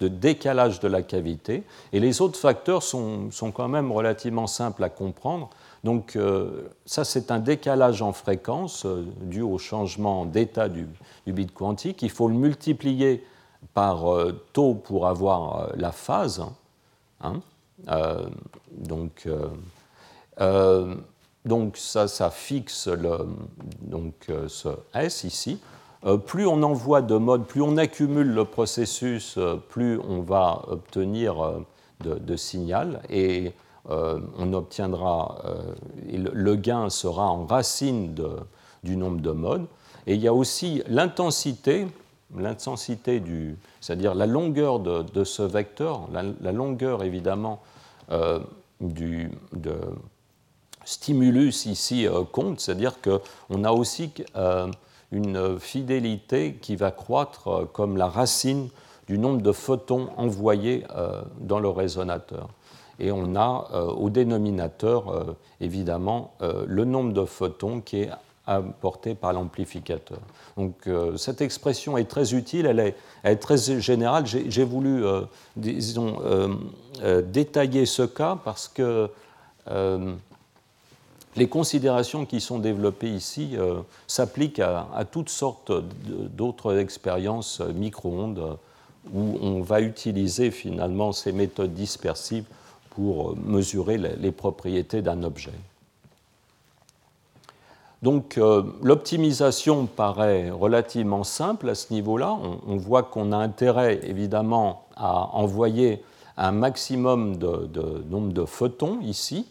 décalage de la cavité, et les autres facteurs sont, sont quand même relativement simples à comprendre. Donc euh, ça, c'est un décalage en fréquence euh, dû au changement d'état du, bit quantique. Il faut le multiplier par euh, taux pour avoir la phase. Hein. donc, donc ça, ça fixe le, donc, ce S ici. plus on envoie de modes, plus on accumule le processus, plus on va obtenir de, de signal. Et on obtiendra, euh, le gain sera en racine du nombre de modes. Et il y a aussi l'intensité, l'intensité du, c'est-à-dire la longueur de, ce vecteur, la, longueur évidemment euh, du de stimulus ici compte, c'est-à-dire qu'on a aussi une fidélité qui va croître comme la racine du nombre de photons envoyés dans le résonateur et on a euh, au dénominateur euh, évidemment euh, le nombre de photons qui est apporté par l'amplificateur. Donc cette expression est très utile, elle est, très générale. J'ai voulu, disons, détailler ce cas parce que les considérations qui sont développées ici s'appliquent à, toutes sortes d'autres expériences micro-ondes où on va utiliser finalement ces méthodes dispersives pour mesurer les propriétés d'un objet. Donc euh, l'optimisation paraît relativement simple à ce niveau-là. On, voit qu'on a intérêt évidemment à envoyer un maximum de, nombre de photons ici.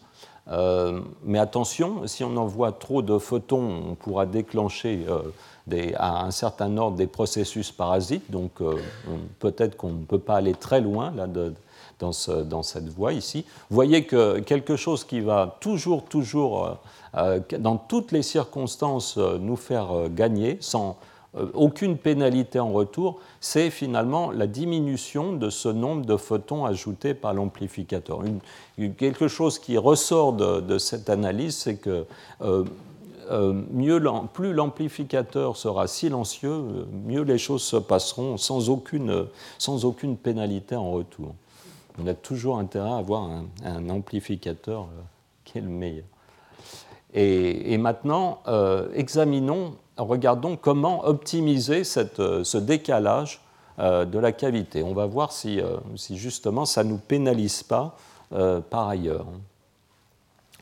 Euh, mais attention, si on envoie trop de photons, on pourra déclencher euh, à un certain ordre des processus parasites. Donc peut-être qu'on ne peut pas aller très loin là, de, dans, cette voie ici. Vous voyez que quelque chose qui va toujours, toujours, euh, euh, dans toutes les circonstances, euh, nous faire gagner sans aucune pénalité en retour, c'est finalement la diminution de ce nombre de photons ajoutés par l'amplificateur. Quelque chose qui ressort de, cette analyse, c'est que plus l'amplificateur sera silencieux, mieux les choses se passeront sans aucune pénalité en retour on a toujours intérêt à avoir un, amplificateur euh, qui est le meilleur. Et, maintenant, euh, examinons, regardons comment optimiser euh, ce décalage de la cavité. On va voir si, justement ça ne nous pénalise pas par ailleurs.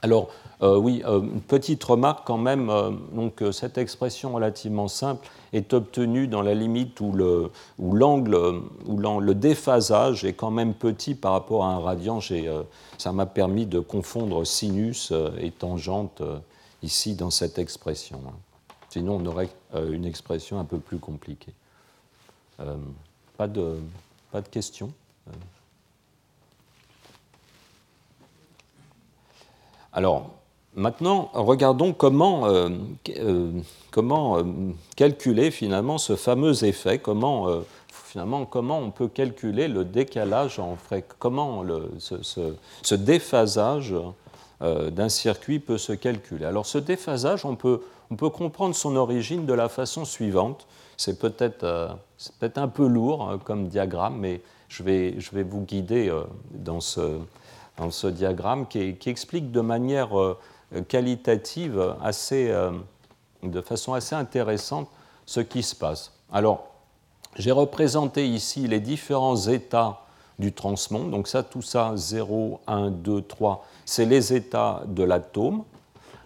Alors, oui, une petite remarque quand même. donc, cette expression relativement simple est obtenue dans la limite où l'angle, où, le déphasage est quand même petit par rapport à un radian. ça m'a permis de confondre sinus et tangente ici dans cette expression. Hein. Sinon, on aurait une expression un peu plus compliquée. pas, de, pas de questions Alors, maintenant, regardons comment, euh, euh, comment euh, calculer finalement ce fameux effet, comment, finalement, comment on peut calculer le décalage en comment le, ce, déphasage d'un circuit peut se calculer. Alors, ce déphasage, on peut, on peut comprendre son origine de la façon suivante. C'est peut-être peut un peu lourd comme diagramme, mais je vais, je vais vous guider dans ce dans ce diagramme qui, explique de manière qualitative, assez, euh, de façon assez intéressante, ce qui se passe. Alors, j'ai représenté ici les différents états du transmonde. Donc ça, tout ça, 0, 1, 2, 3, c'est les états de l'atome.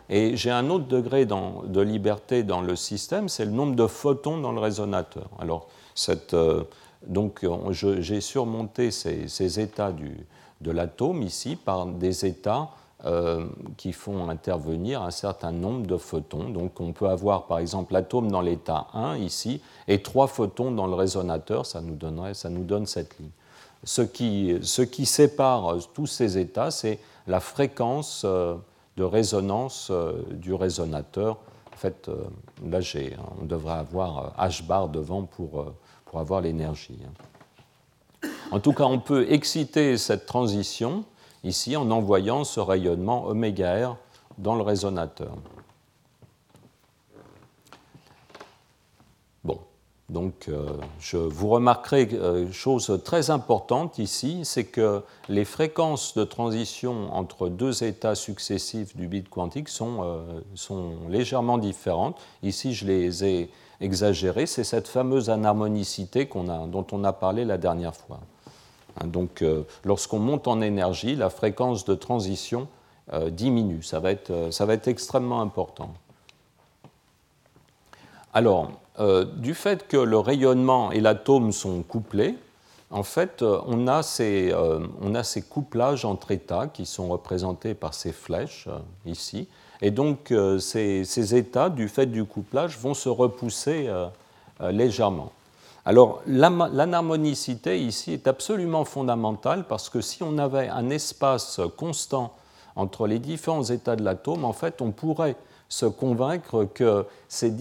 Et j'ai un autre degré de liberté dans le système, c'est le nombre de photons dans le résonateur. Alors, cette, euh, donc j'ai surmonté ces, ces états du, de l'atome ici par des états euh, qui font intervenir un certain nombre de photons. Donc on peut avoir par exemple l'atome dans l'état 1 ici et trois photons dans le résonateur, ça nous, donnerait, ça nous donne cette ligne. Ce qui, sépare tous ces états, c'est la fréquence euh, de résonance euh, du résonateur. En fait, là, on devrait avoir H bar devant pour, pour avoir l'énergie. Hein. En tout cas, on peut exciter cette transition ici en envoyant ce rayonnement oméga R dans le résonateur. Bon, donc euh, je vous remarquerai une euh, chose très importante ici, c'est que les fréquences de transition entre deux états successifs du bit quantique sont, euh, sont légèrement différentes. Ici, je les ai exagérées. C'est cette fameuse anharmonicité dont on a parlé la dernière fois. Hein, donc, euh, lorsqu'on monte en énergie, la fréquence de transition euh, diminue. Ça va, être, euh, ça va être extrêmement important. Alors, du fait que le rayonnement et l'atome sont couplés, en fait, on a, ces, couplages entre états qui sont représentés par ces flèches ici. Et donc, ces, états, du fait du couplage, vont se repousser légèrement. Alors l'anharmonicité ici est absolument fondamentale parce que si on avait un espace constant entre les différents états de l'atome, en fait, on pourrait se convaincre que ces,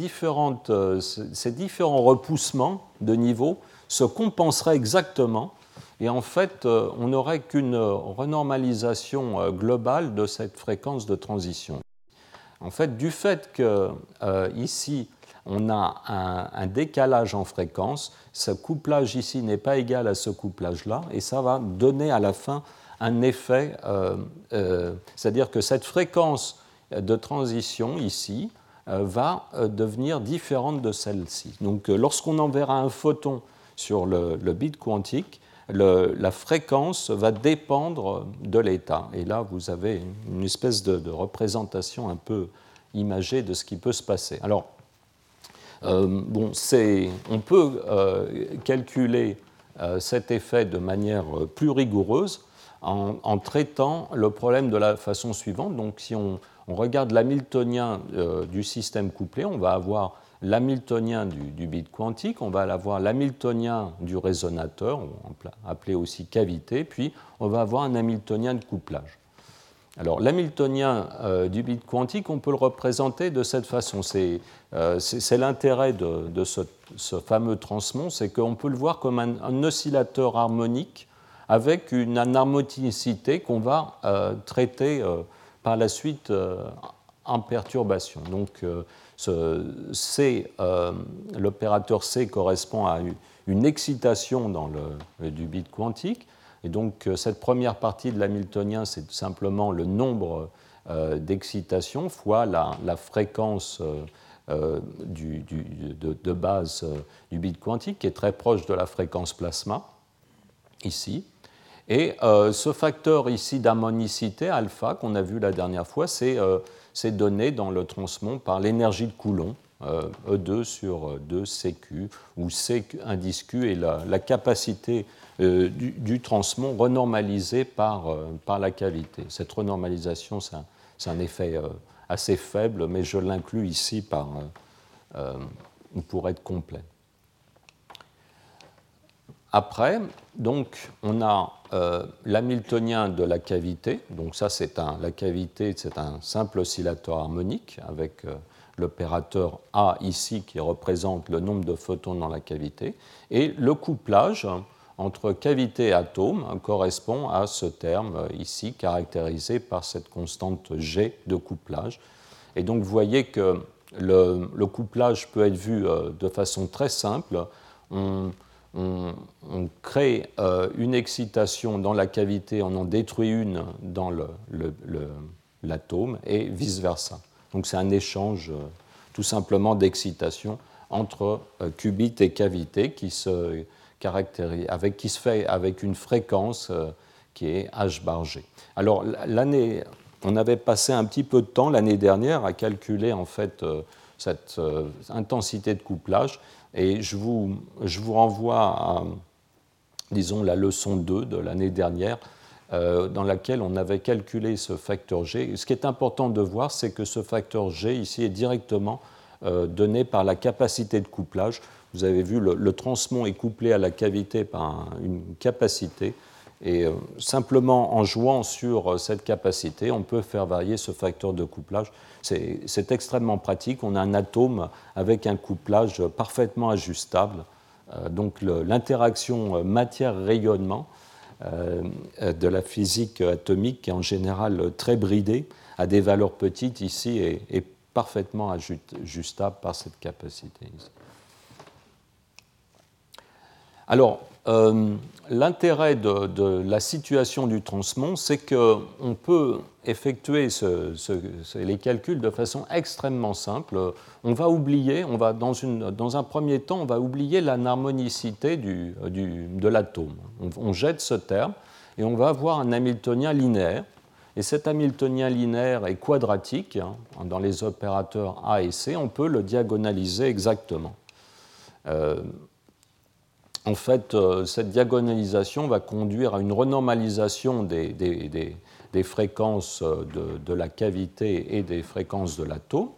ces différents repoussements de niveau se compenseraient exactement et en fait, on n'aurait qu'une renormalisation globale de cette fréquence de transition. En fait, du fait que euh, ici, on a un, décalage en fréquence. Ce couplage ici n'est pas égal à ce couplage-là, et ça va donner à la fin un effet, euh, euh, c'est-à-dire que cette fréquence de transition ici euh, va devenir différente de celle-ci. Donc lorsqu'on enverra un photon sur le, bit quantique, la fréquence va dépendre de l'état. Et là, vous avez une espèce de, de, représentation un peu imagée de ce qui peut se passer. Alors, bon, on peut euh, calculer euh, cet effet de manière plus rigoureuse en, traitant le problème de la façon suivante. Donc, si on, regarde l'hamiltonien du système couplé, on va avoir l'hamiltonien du, bit quantique, on va avoir l'hamiltonien du résonateur, appelé aussi cavité, puis on va avoir un hamiltonien de couplage. Alors l'hamiltonien euh, du bit quantique, on peut le représenter de cette façon. C'est euh, l'intérêt de, ce, fameux transmon, c'est qu'on peut le voir comme un, oscillateur harmonique avec une anharmonicité qu'on va euh, traiter par la suite en perturbation. Donc l'opérateur C correspond à une excitation dans le, du bit quantique et donc euh, cette première partie de l'hamiltonien, c'est tout simplement le nombre euh, d'excitations fois la, fréquence euh, de, base du bit quantique, qui est très proche de la fréquence plasma, ici. Et euh, ce facteur ici d'harmonicité, alpha, qu'on a vu la dernière fois, c'est euh, donné dans le transmont par l'énergie de Coulomb, E2 euh, e sur 2 CQ, où C indice Q est la, capacité du, du, transmont renormalisée par, par la cavité. Cette renormalisation, c'est un, effet assez faible, mais je l'inclus ici pour être complet. Après, donc, on a euh, l'hamiltonien de la cavité. Donc ça, c'est un, la cavité, c'est un simple oscillateur harmonique avec euh, l'opérateur A ici qui représente le nombre de photons dans la cavité. Et le couplage entre cavité et atome correspond à ce terme euh, ici caractérisé par cette constante G de couplage. Et donc vous voyez que le, couplage peut être vu de façon très simple. On, crée euh, une excitation dans la cavité, on en détruit une dans l'atome et vice-versa. Donc c'est un échange euh, tout simplement d'excitation entre euh, qubit et cavité qui se, avec, qui se fait avec une fréquence qui est h bar g. Alors l'année, on avait passé un petit peu de temps l'année dernière à calculer en fait cette intensité de couplage et je vous, je vous renvoie à, disons, la leçon 2 de l'année dernière, euh, dans laquelle on avait calculé ce facteur G. Ce qui est important de voir, c'est que ce facteur G ici est directement euh, donné par la capacité de couplage. Vous avez vu, le, le transmont est couplé à la cavité par une capacité. Et euh, simplement en jouant sur cette capacité, on peut faire varier ce facteur de couplage c'est extrêmement pratique. On a un atome avec un couplage parfaitement ajustable. Euh, donc l'interaction matière-rayonnement euh, de la physique atomique, qui est en général très bridée, à des valeurs petites ici, est, est parfaitement ajustable par cette capacité. Alors, euh, l'intérêt de, la situation du transmont, c'est qu'on peut effectuer les calculs de façon extrêmement simple. On va oublier, on va dans, un premier temps, on va oublier l'anharmonicité du, de l'atome. On, jette ce terme et on va avoir un Hamiltonien linéaire. Et cet Hamiltonien linéaire est quadratique. Hein, dans les opérateurs A et C, on peut le diagonaliser exactement. Euh, en fait, euh, cette diagonalisation va conduire à une renormalisation des, fréquences euh, de, la cavité et des fréquences de l'atome.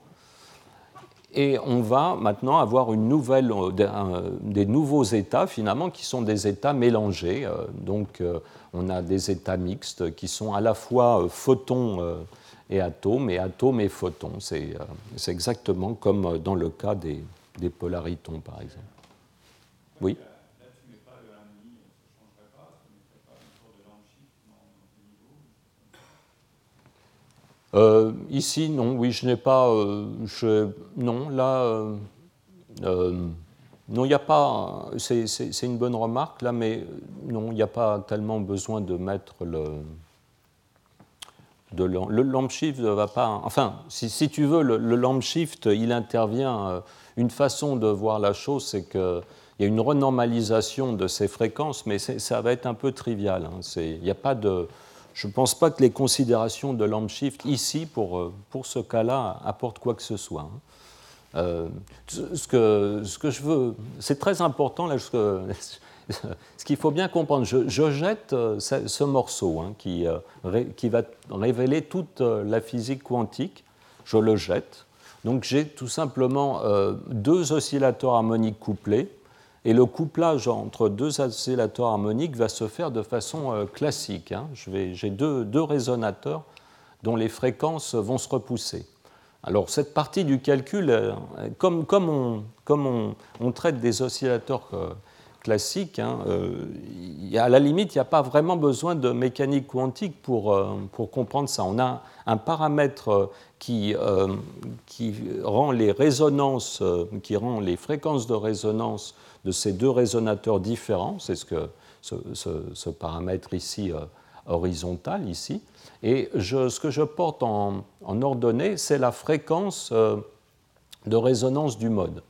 Et on va maintenant avoir une nouvelle, euh, des nouveaux états, finalement, qui sont des états mélangés. Donc, on a des états mixtes qui sont à la fois photons et atomes, et atomes et photons. C'est exactement comme dans le cas des, des polaritons, par exemple. Oui? Euh, ici, non, oui, je n'ai pas. Euh, non, là. Euh, non, il n'y a pas. C'est une bonne remarque, là, mais non, il n'y a pas tellement besoin de mettre le. De le lamp shift ne va pas. Enfin, si, tu veux, le, lamp shift, il intervient. Une façon de voir la chose, c'est qu'il y a une renormalisation de ces fréquences, mais ça va être un peu trivial. Hein. Il n'y a pas de je ne pense pas que les considérations de Lampshift ici, pour, euh, pour ce cas-là, apportent quoi que ce soit. Hein. Euh, ce, que, ce que je veux, c'est très important, là, ce, <laughs> ce qu'il faut bien comprendre, je, jette euh, ce, morceau hein, qui, qui va révéler toute la physique quantique, je le jette. Donc j'ai tout simplement deux oscillateurs harmoniques couplés et le couplage entre deux oscillateurs harmoniques va se faire de façon euh, classique. Hein. J'ai deux, résonateurs dont les fréquences vont se repousser. Alors cette partie du calcul, euh, comme, on, comme on, traite des oscillateurs euh, classiques, hein, à la limite, il n'y a pas vraiment besoin de mécanique quantique pour, pour comprendre ça. On a un paramètre qui, qui rend les résonances, qui rend les fréquences de résonance de ces deux résonateurs différents, c'est ce que ce, paramètre ici euh, horizontal ici, et ce que je porte en, ordonnée, c'est la fréquence euh, de résonance du mode.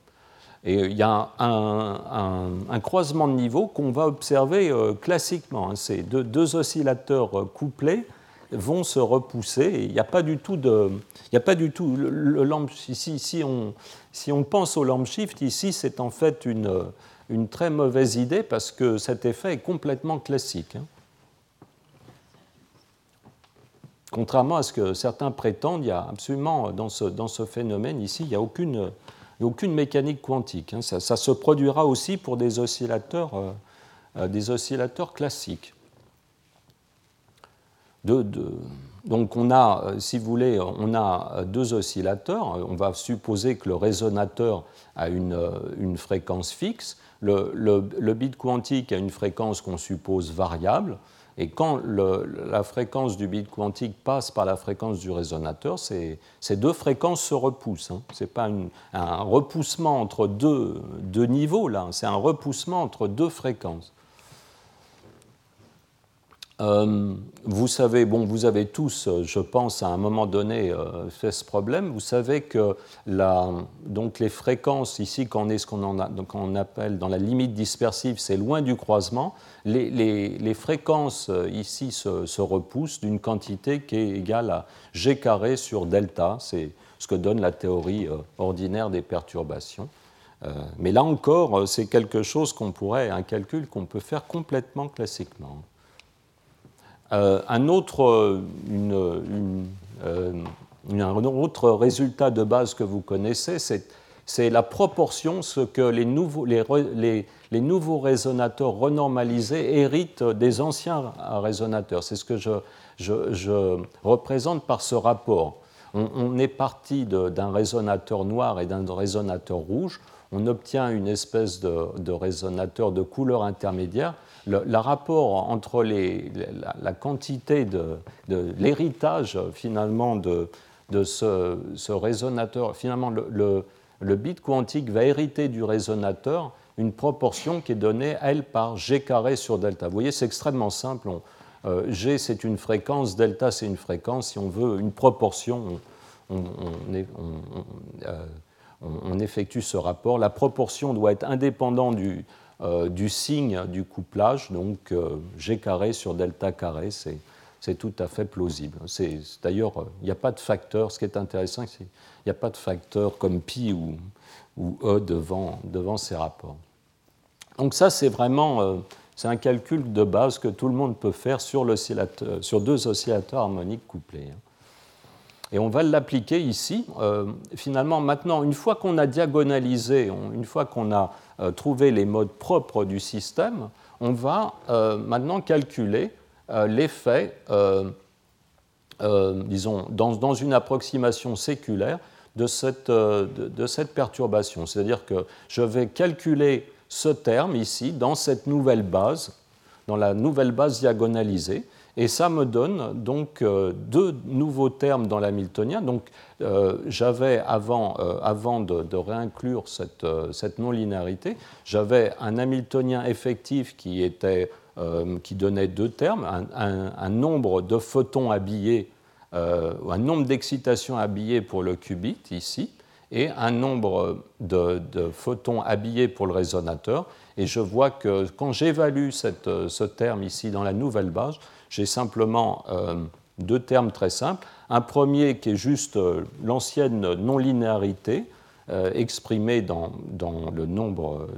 Et il y a un, croisement de niveau qu'on va observer classiquement. Hein. Ces deux, oscillateurs couplés vont se repousser. Il n'y a pas du tout de. Il a pas du tout. Le, si, si, on, si on pense au lamp shift, ici, c'est en fait une, une très mauvaise idée parce que cet effet est complètement classique. Hein. Contrairement à ce que certains prétendent, il y a absolument, dans ce, dans ce phénomène ici, il n'y a aucune, aucune mécanique quantique. Hein. Ça, se produira aussi pour des oscillateurs, euh, euh, classiques. Donc on a, euh, si vous voulez, on a deux oscillateurs. On va supposer que le résonateur a une, fréquence fixe. Le, bit quantique a une fréquence qu'on suppose variable. Et quand la fréquence du bit quantique passe par la fréquence du résonateur, ces, deux fréquences se repoussent. Hein. Ce n'est pas un repoussement entre deux, deux niveaux, là, c'est un repoussement entre deux fréquences. Euh, vous savez, bon, vous avez tous, je pense, à un moment donné euh, fait ce problème. Vous savez que donc les fréquences ici, quand on est ce qu'on appelle dans la limite dispersive, c'est loin du croisement. Les, fréquences euh, ici se, se repoussent d'une quantité qui est égale à g carré sur delta. C'est ce que donne la théorie ordinaire des perturbations. mais là encore, c'est quelque chose qu'on pourrait, un calcul qu'on peut faire complètement classiquement. Euh, un, autre, euh, euh, un, autre, résultat de base que vous connaissez, c'est la proportion, ce que les nouveaux, les, les, nouveaux, résonateurs renormalisés héritent des anciens résonateurs. C'est ce que je, je, représente par ce rapport. On, est parti d'un résonateur noir et d'un résonateur rouge. On obtient une espèce de, de résonateur de couleur intermédiaire le, rapport entre la, quantité de, l'héritage finalement de, ce, résonateur, finalement le, bit quantique va hériter du résonateur une proportion qui est donnée, elle, par g carré sur delta. Vous voyez, c'est extrêmement simple. Euh, g, c'est une fréquence, delta, c'est une fréquence. Si on veut une proportion, on, euh, on effectue ce rapport. La proportion doit être indépendante du, euh, signe du couplage, donc euh, G carré sur delta carré, c'est tout à fait plausible. D'ailleurs, euh, il n'y a pas de facteur, ce qui est intéressant, c'est qu'il n'y a pas de facteur comme pi ou, E devant, devant, ces rapports. Donc ça, c'est vraiment c'est un calcul de base que tout le monde peut faire sur, sur deux oscillateurs harmoniques couplés. Hein. Et on va l'appliquer ici. finalement, maintenant, une fois qu'on a diagonalisé, une fois qu'on a euh, trouver les modes propres du système, on va euh, maintenant calculer euh, l'effet, disons, dans, une approximation séculaire de cette perturbation. C'est-à-dire que je vais calculer ce terme ici dans cette nouvelle base, dans la nouvelle base diagonalisée, et ça me donne donc euh, deux nouveaux termes dans l'hamiltonien. Donc euh, j'avais avant, euh, de, réinclure cette, non-linéarité, j'avais un hamiltonien effectif qui, était, qui donnait deux termes, un, nombre de photons habillés, un nombre d'excitations habillées pour le qubit ici, et un nombre de, photons habillés pour le résonateur. Et je vois que quand j'évalue ce terme ici dans la nouvelle base, j'ai simplement euh, deux termes très simples. Un premier qui est juste euh, l'ancienne non-linéarité euh, exprimée dans, le nombre,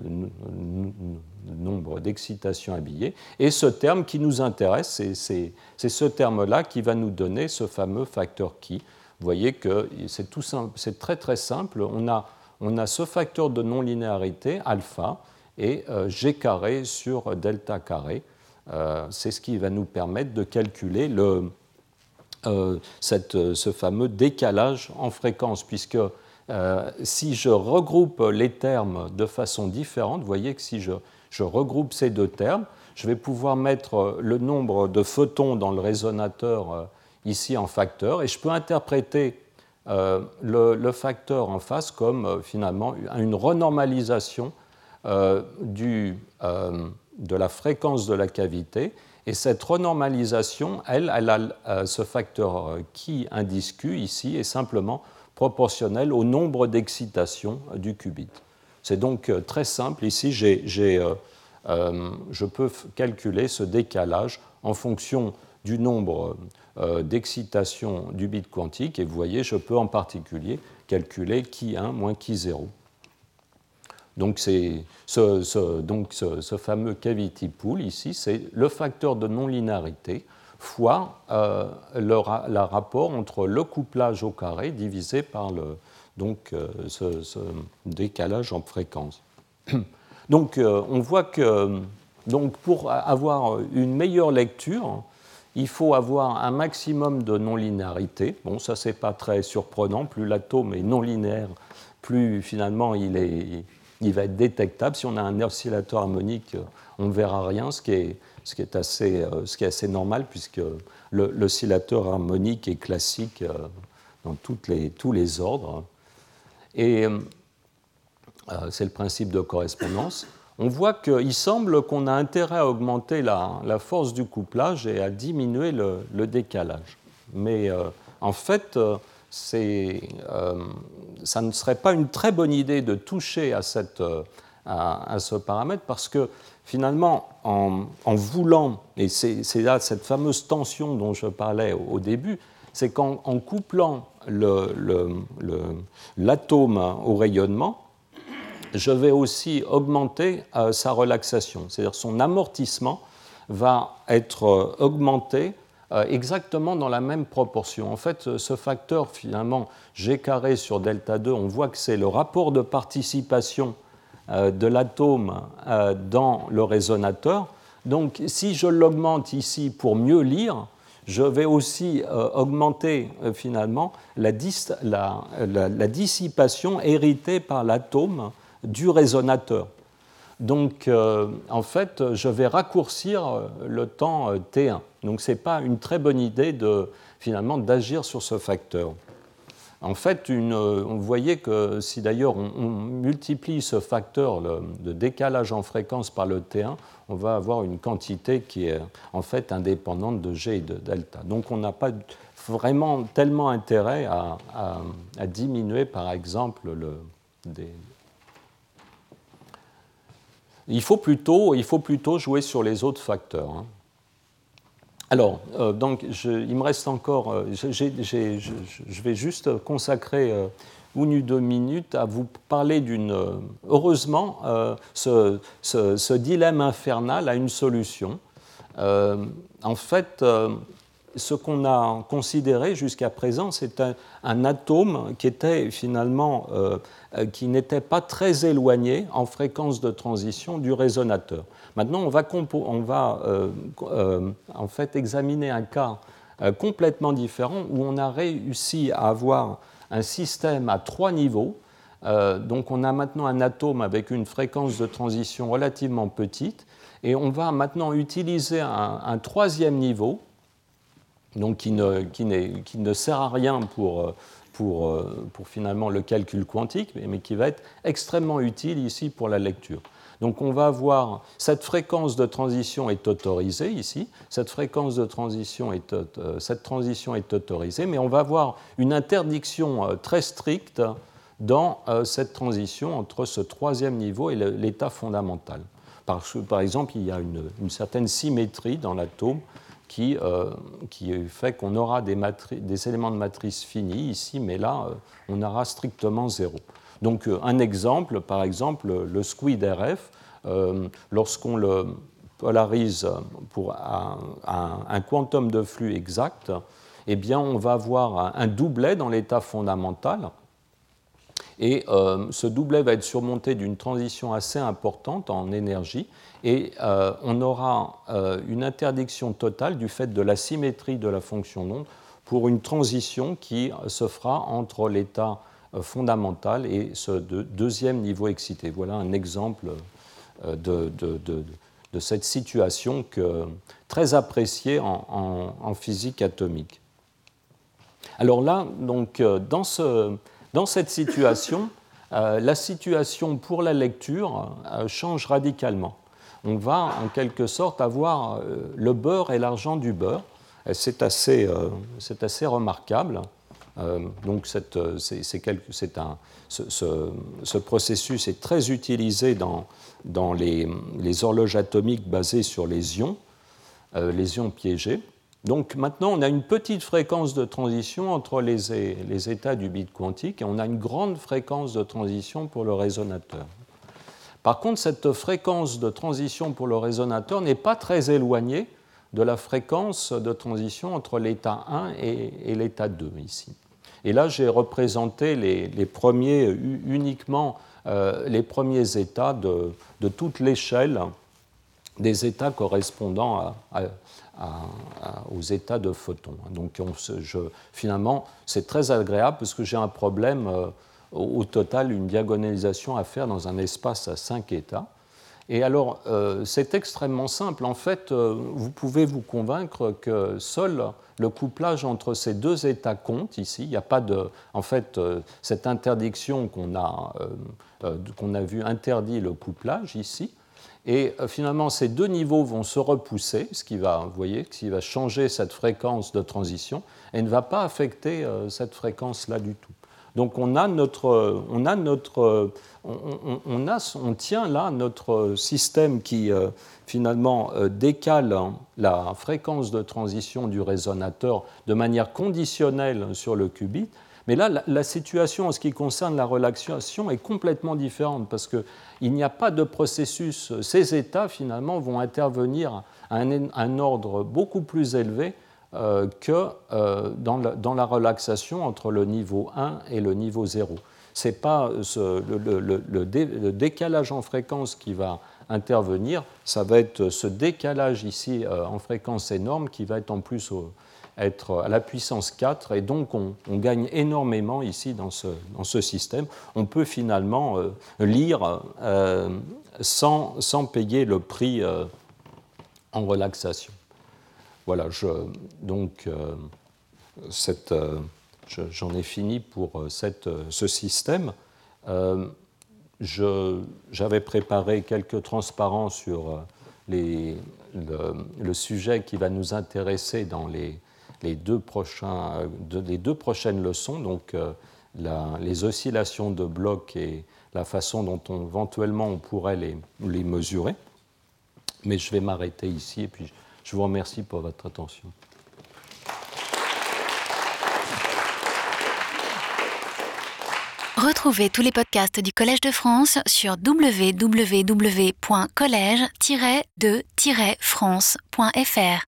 d'excitations habillées. Et ce terme qui nous intéresse, c'est ce terme-là qui va nous donner ce fameux facteur qui. Vous voyez que c'est très très simple. On a ce facteur de non-linéarité, alpha, et g carré sur delta carré. Euh, c'est ce qui va nous permettre de calculer le, euh, cette, ce fameux décalage en fréquence, puisque euh, si je regroupe les termes de façon différente, vous voyez que si je, je, regroupe ces deux termes, je vais pouvoir mettre le nombre de photons dans le résonateur ici en facteur, et je peux interpréter le, facteur en face comme finalement une renormalisation du de la fréquence de la cavité. Et cette renormalisation, elle, a euh, ce facteur euh, qui indice ici est simplement proportionnel au nombre d'excitations du qubit. C'est donc très simple. Ici, je peux calculer ce décalage en fonction du nombre d'excitations du bit quantique. Et vous voyez, je peux en particulier calculer qui 1 moins qui 0. Donc, ce, ce, donc ce, fameux cavity pool ici, c'est le facteur de non-linéarité fois euh, le, rapport entre le couplage au carré divisé par le, donc, euh, ce, décalage en fréquence. <clears throat> Donc euh, on voit que donc, pour avoir une meilleure lecture, il faut avoir un maximum de non-linéarité. Bon, ça, c'est pas très surprenant. Plus l'atome est non-linéaire, plus finalement il est, il va être détectable. Si on a un oscillateur harmonique, on ne verra rien, ce qui est, ce qui est, assez, euh, ce qui est assez normal puisque l'oscillateur harmonique est classique euh, dans tous les ordres. Et euh, c'est le principe de correspondance. On voit qu'il semble qu'on a intérêt à augmenter la, force du couplage et à diminuer le, le décalage. Mais en fait, euh, ça ne serait pas une très bonne idée de toucher à, euh, ce paramètre parce que finalement, en, voulant, et c'est là cette fameuse tension dont je parlais au, début, c'est qu'en couplant l'atome au rayonnement, je vais aussi augmenter euh, sa relaxation, c'est-à-dire son amortissement va être augmenté euh, exactement dans la même proportion. En fait, ce facteur, finalement, G carré sur delta 2, on voit que c'est le rapport de participation euh, de l'atome euh, dans le résonateur. Donc, si je l'augmente ici pour mieux lire, je vais aussi augmenter finalement la, dissipation héritée par l'atome du résonateur. Donc, euh, en fait, je vais raccourcir euh, le temps euh, T1. Donc, ce n'est pas une très bonne idée de, finalement d'agir sur ce facteur. En fait, vous voyez que si d'ailleurs on, multiplie ce facteur de décalage en fréquence par le T1, on va avoir une quantité qui est en fait indépendante de G et de delta. Donc on n'a pas vraiment tellement intérêt à, à, diminuer par exemple le, des, il faut plutôt, il faut plutôt jouer sur les autres facteurs. Hein. Alors, euh, donc, il me reste encore, euh, je vais juste consacrer euh, une ou deux minutes à vous parler d'une. heureusement, ce, ce, dilemme infernal a une solution. en fait, ce qu'on a considéré jusqu'à présent, c'est un, atome qui était finalement, euh, euh, qui n'était pas très éloigné en fréquence de transition du résonateur. Maintenant, on va, va euh, en fait examiner un cas complètement différent où on a réussi à avoir un système à trois niveaux. donc, on a maintenant un atome avec une fréquence de transition relativement petite, et on va maintenant utiliser un troisième niveau donc qui ne, qui, qui ne, sert à rien pour, euh, pour, euh, pour, finalement le calcul quantique, mais qui va être extrêmement utile ici pour la lecture. Donc on va avoir cette fréquence de transition est autorisée ici, cette fréquence de transition est, euh, cette transition est autorisée, mais on va avoir une interdiction très stricte dans cette transition entre ce troisième niveau et l'état fondamental. Par, par, exemple, il y a une, une certaine symétrie dans l'atome qui, euh, qui fait qu'on aura des, éléments de matrice finis ici, mais là, euh, on aura strictement zéro. Donc euh, un exemple, par exemple, le squid RF, lorsqu'on le polarise pour un, un, quantum de flux exact, eh bien, on va avoir un doublet dans l'état fondamental. Et ce doublet va être surmonté d'une transition assez importante en énergie et euh, on aura euh, une interdiction totale du fait de la symétrie de la fonction d'onde pour une transition qui se fera entre l'état euh, fondamental et ce deuxième niveau excité. Voilà un exemple de, cette situation très appréciée en, physique atomique. Alors là, donc, dans, dans cette situation, la situation pour la lecture change radicalement on va en quelque sorte avoir euh, le beurre et l'argent du beurre. C'est assez, euh, assez, remarquable. donc ce, processus est très utilisé dans, dans les, les, horloges atomiques basées sur les ions, les ions piégés. Donc maintenant, on a une petite fréquence de transition entre les, les, états du bit quantique et on a une grande fréquence de transition pour le résonateur. Par contre, cette fréquence de transition pour le résonateur n'est pas très éloignée de la fréquence de transition entre l'état 1 et, l'état 2 ici. Et là, j'ai représenté les, premiers uniquement euh, les premiers états de, toute l'échelle des états correspondant aux états de photons. Donc finalement, c'est très agréable parce que j'ai un problème euh, au, total, une diagonalisation à faire dans un espace à 5 états. Et alors, euh, c'est extrêmement simple. En fait, euh, vous pouvez vous convaincre que seul le couplage entre ces deux états compte ici. Il n'y a pas de. En fait, cette interdiction qu'on a, qu'on a vu interdit le couplage ici. Et finalement, ces deux niveaux vont se repousser, ce qui va, voyez, ce qui va changer cette fréquence de transition et ne va pas affecter cette fréquence-là du tout. Donc on a notre, on a notre, on, a, on tient là notre système qui euh, finalement euh, décale la fréquence de transition du résonateur de manière conditionnelle sur le qubit. Mais là, la, situation en ce qui concerne la relaxation est complètement différente parce qu'il n'y a pas de processus. Ces états, finalement, vont intervenir à un ordre beaucoup plus élevé euh, que euh, dans la, relaxation entre le niveau 1 et le niveau 0. Ce n'est pas le, décalage en fréquence qui va intervenir, ça va être ce décalage ici euh, en fréquence énorme qui va être en plus être à la puissance 4 et donc on, gagne énormément ici dans ce, dans ce, système. On peut finalement lire sans, sans, payer le prix en relaxation. Voilà, je, donc euh, euh, j'en ai fini pour euh, cette, ce système. J'avais préparé quelques transparents sur les, le, sujet qui va nous intéresser dans les, les, deux, prochains, les deux, prochaines leçons, donc les oscillations de blocs et la façon dont on, éventuellement on pourrait les, les mesurer. Mais je vais m'arrêter ici et puis je vous remercie pour votre attention. Retrouvez tous les podcasts du Collège de France sur www.collège-de-france.fr.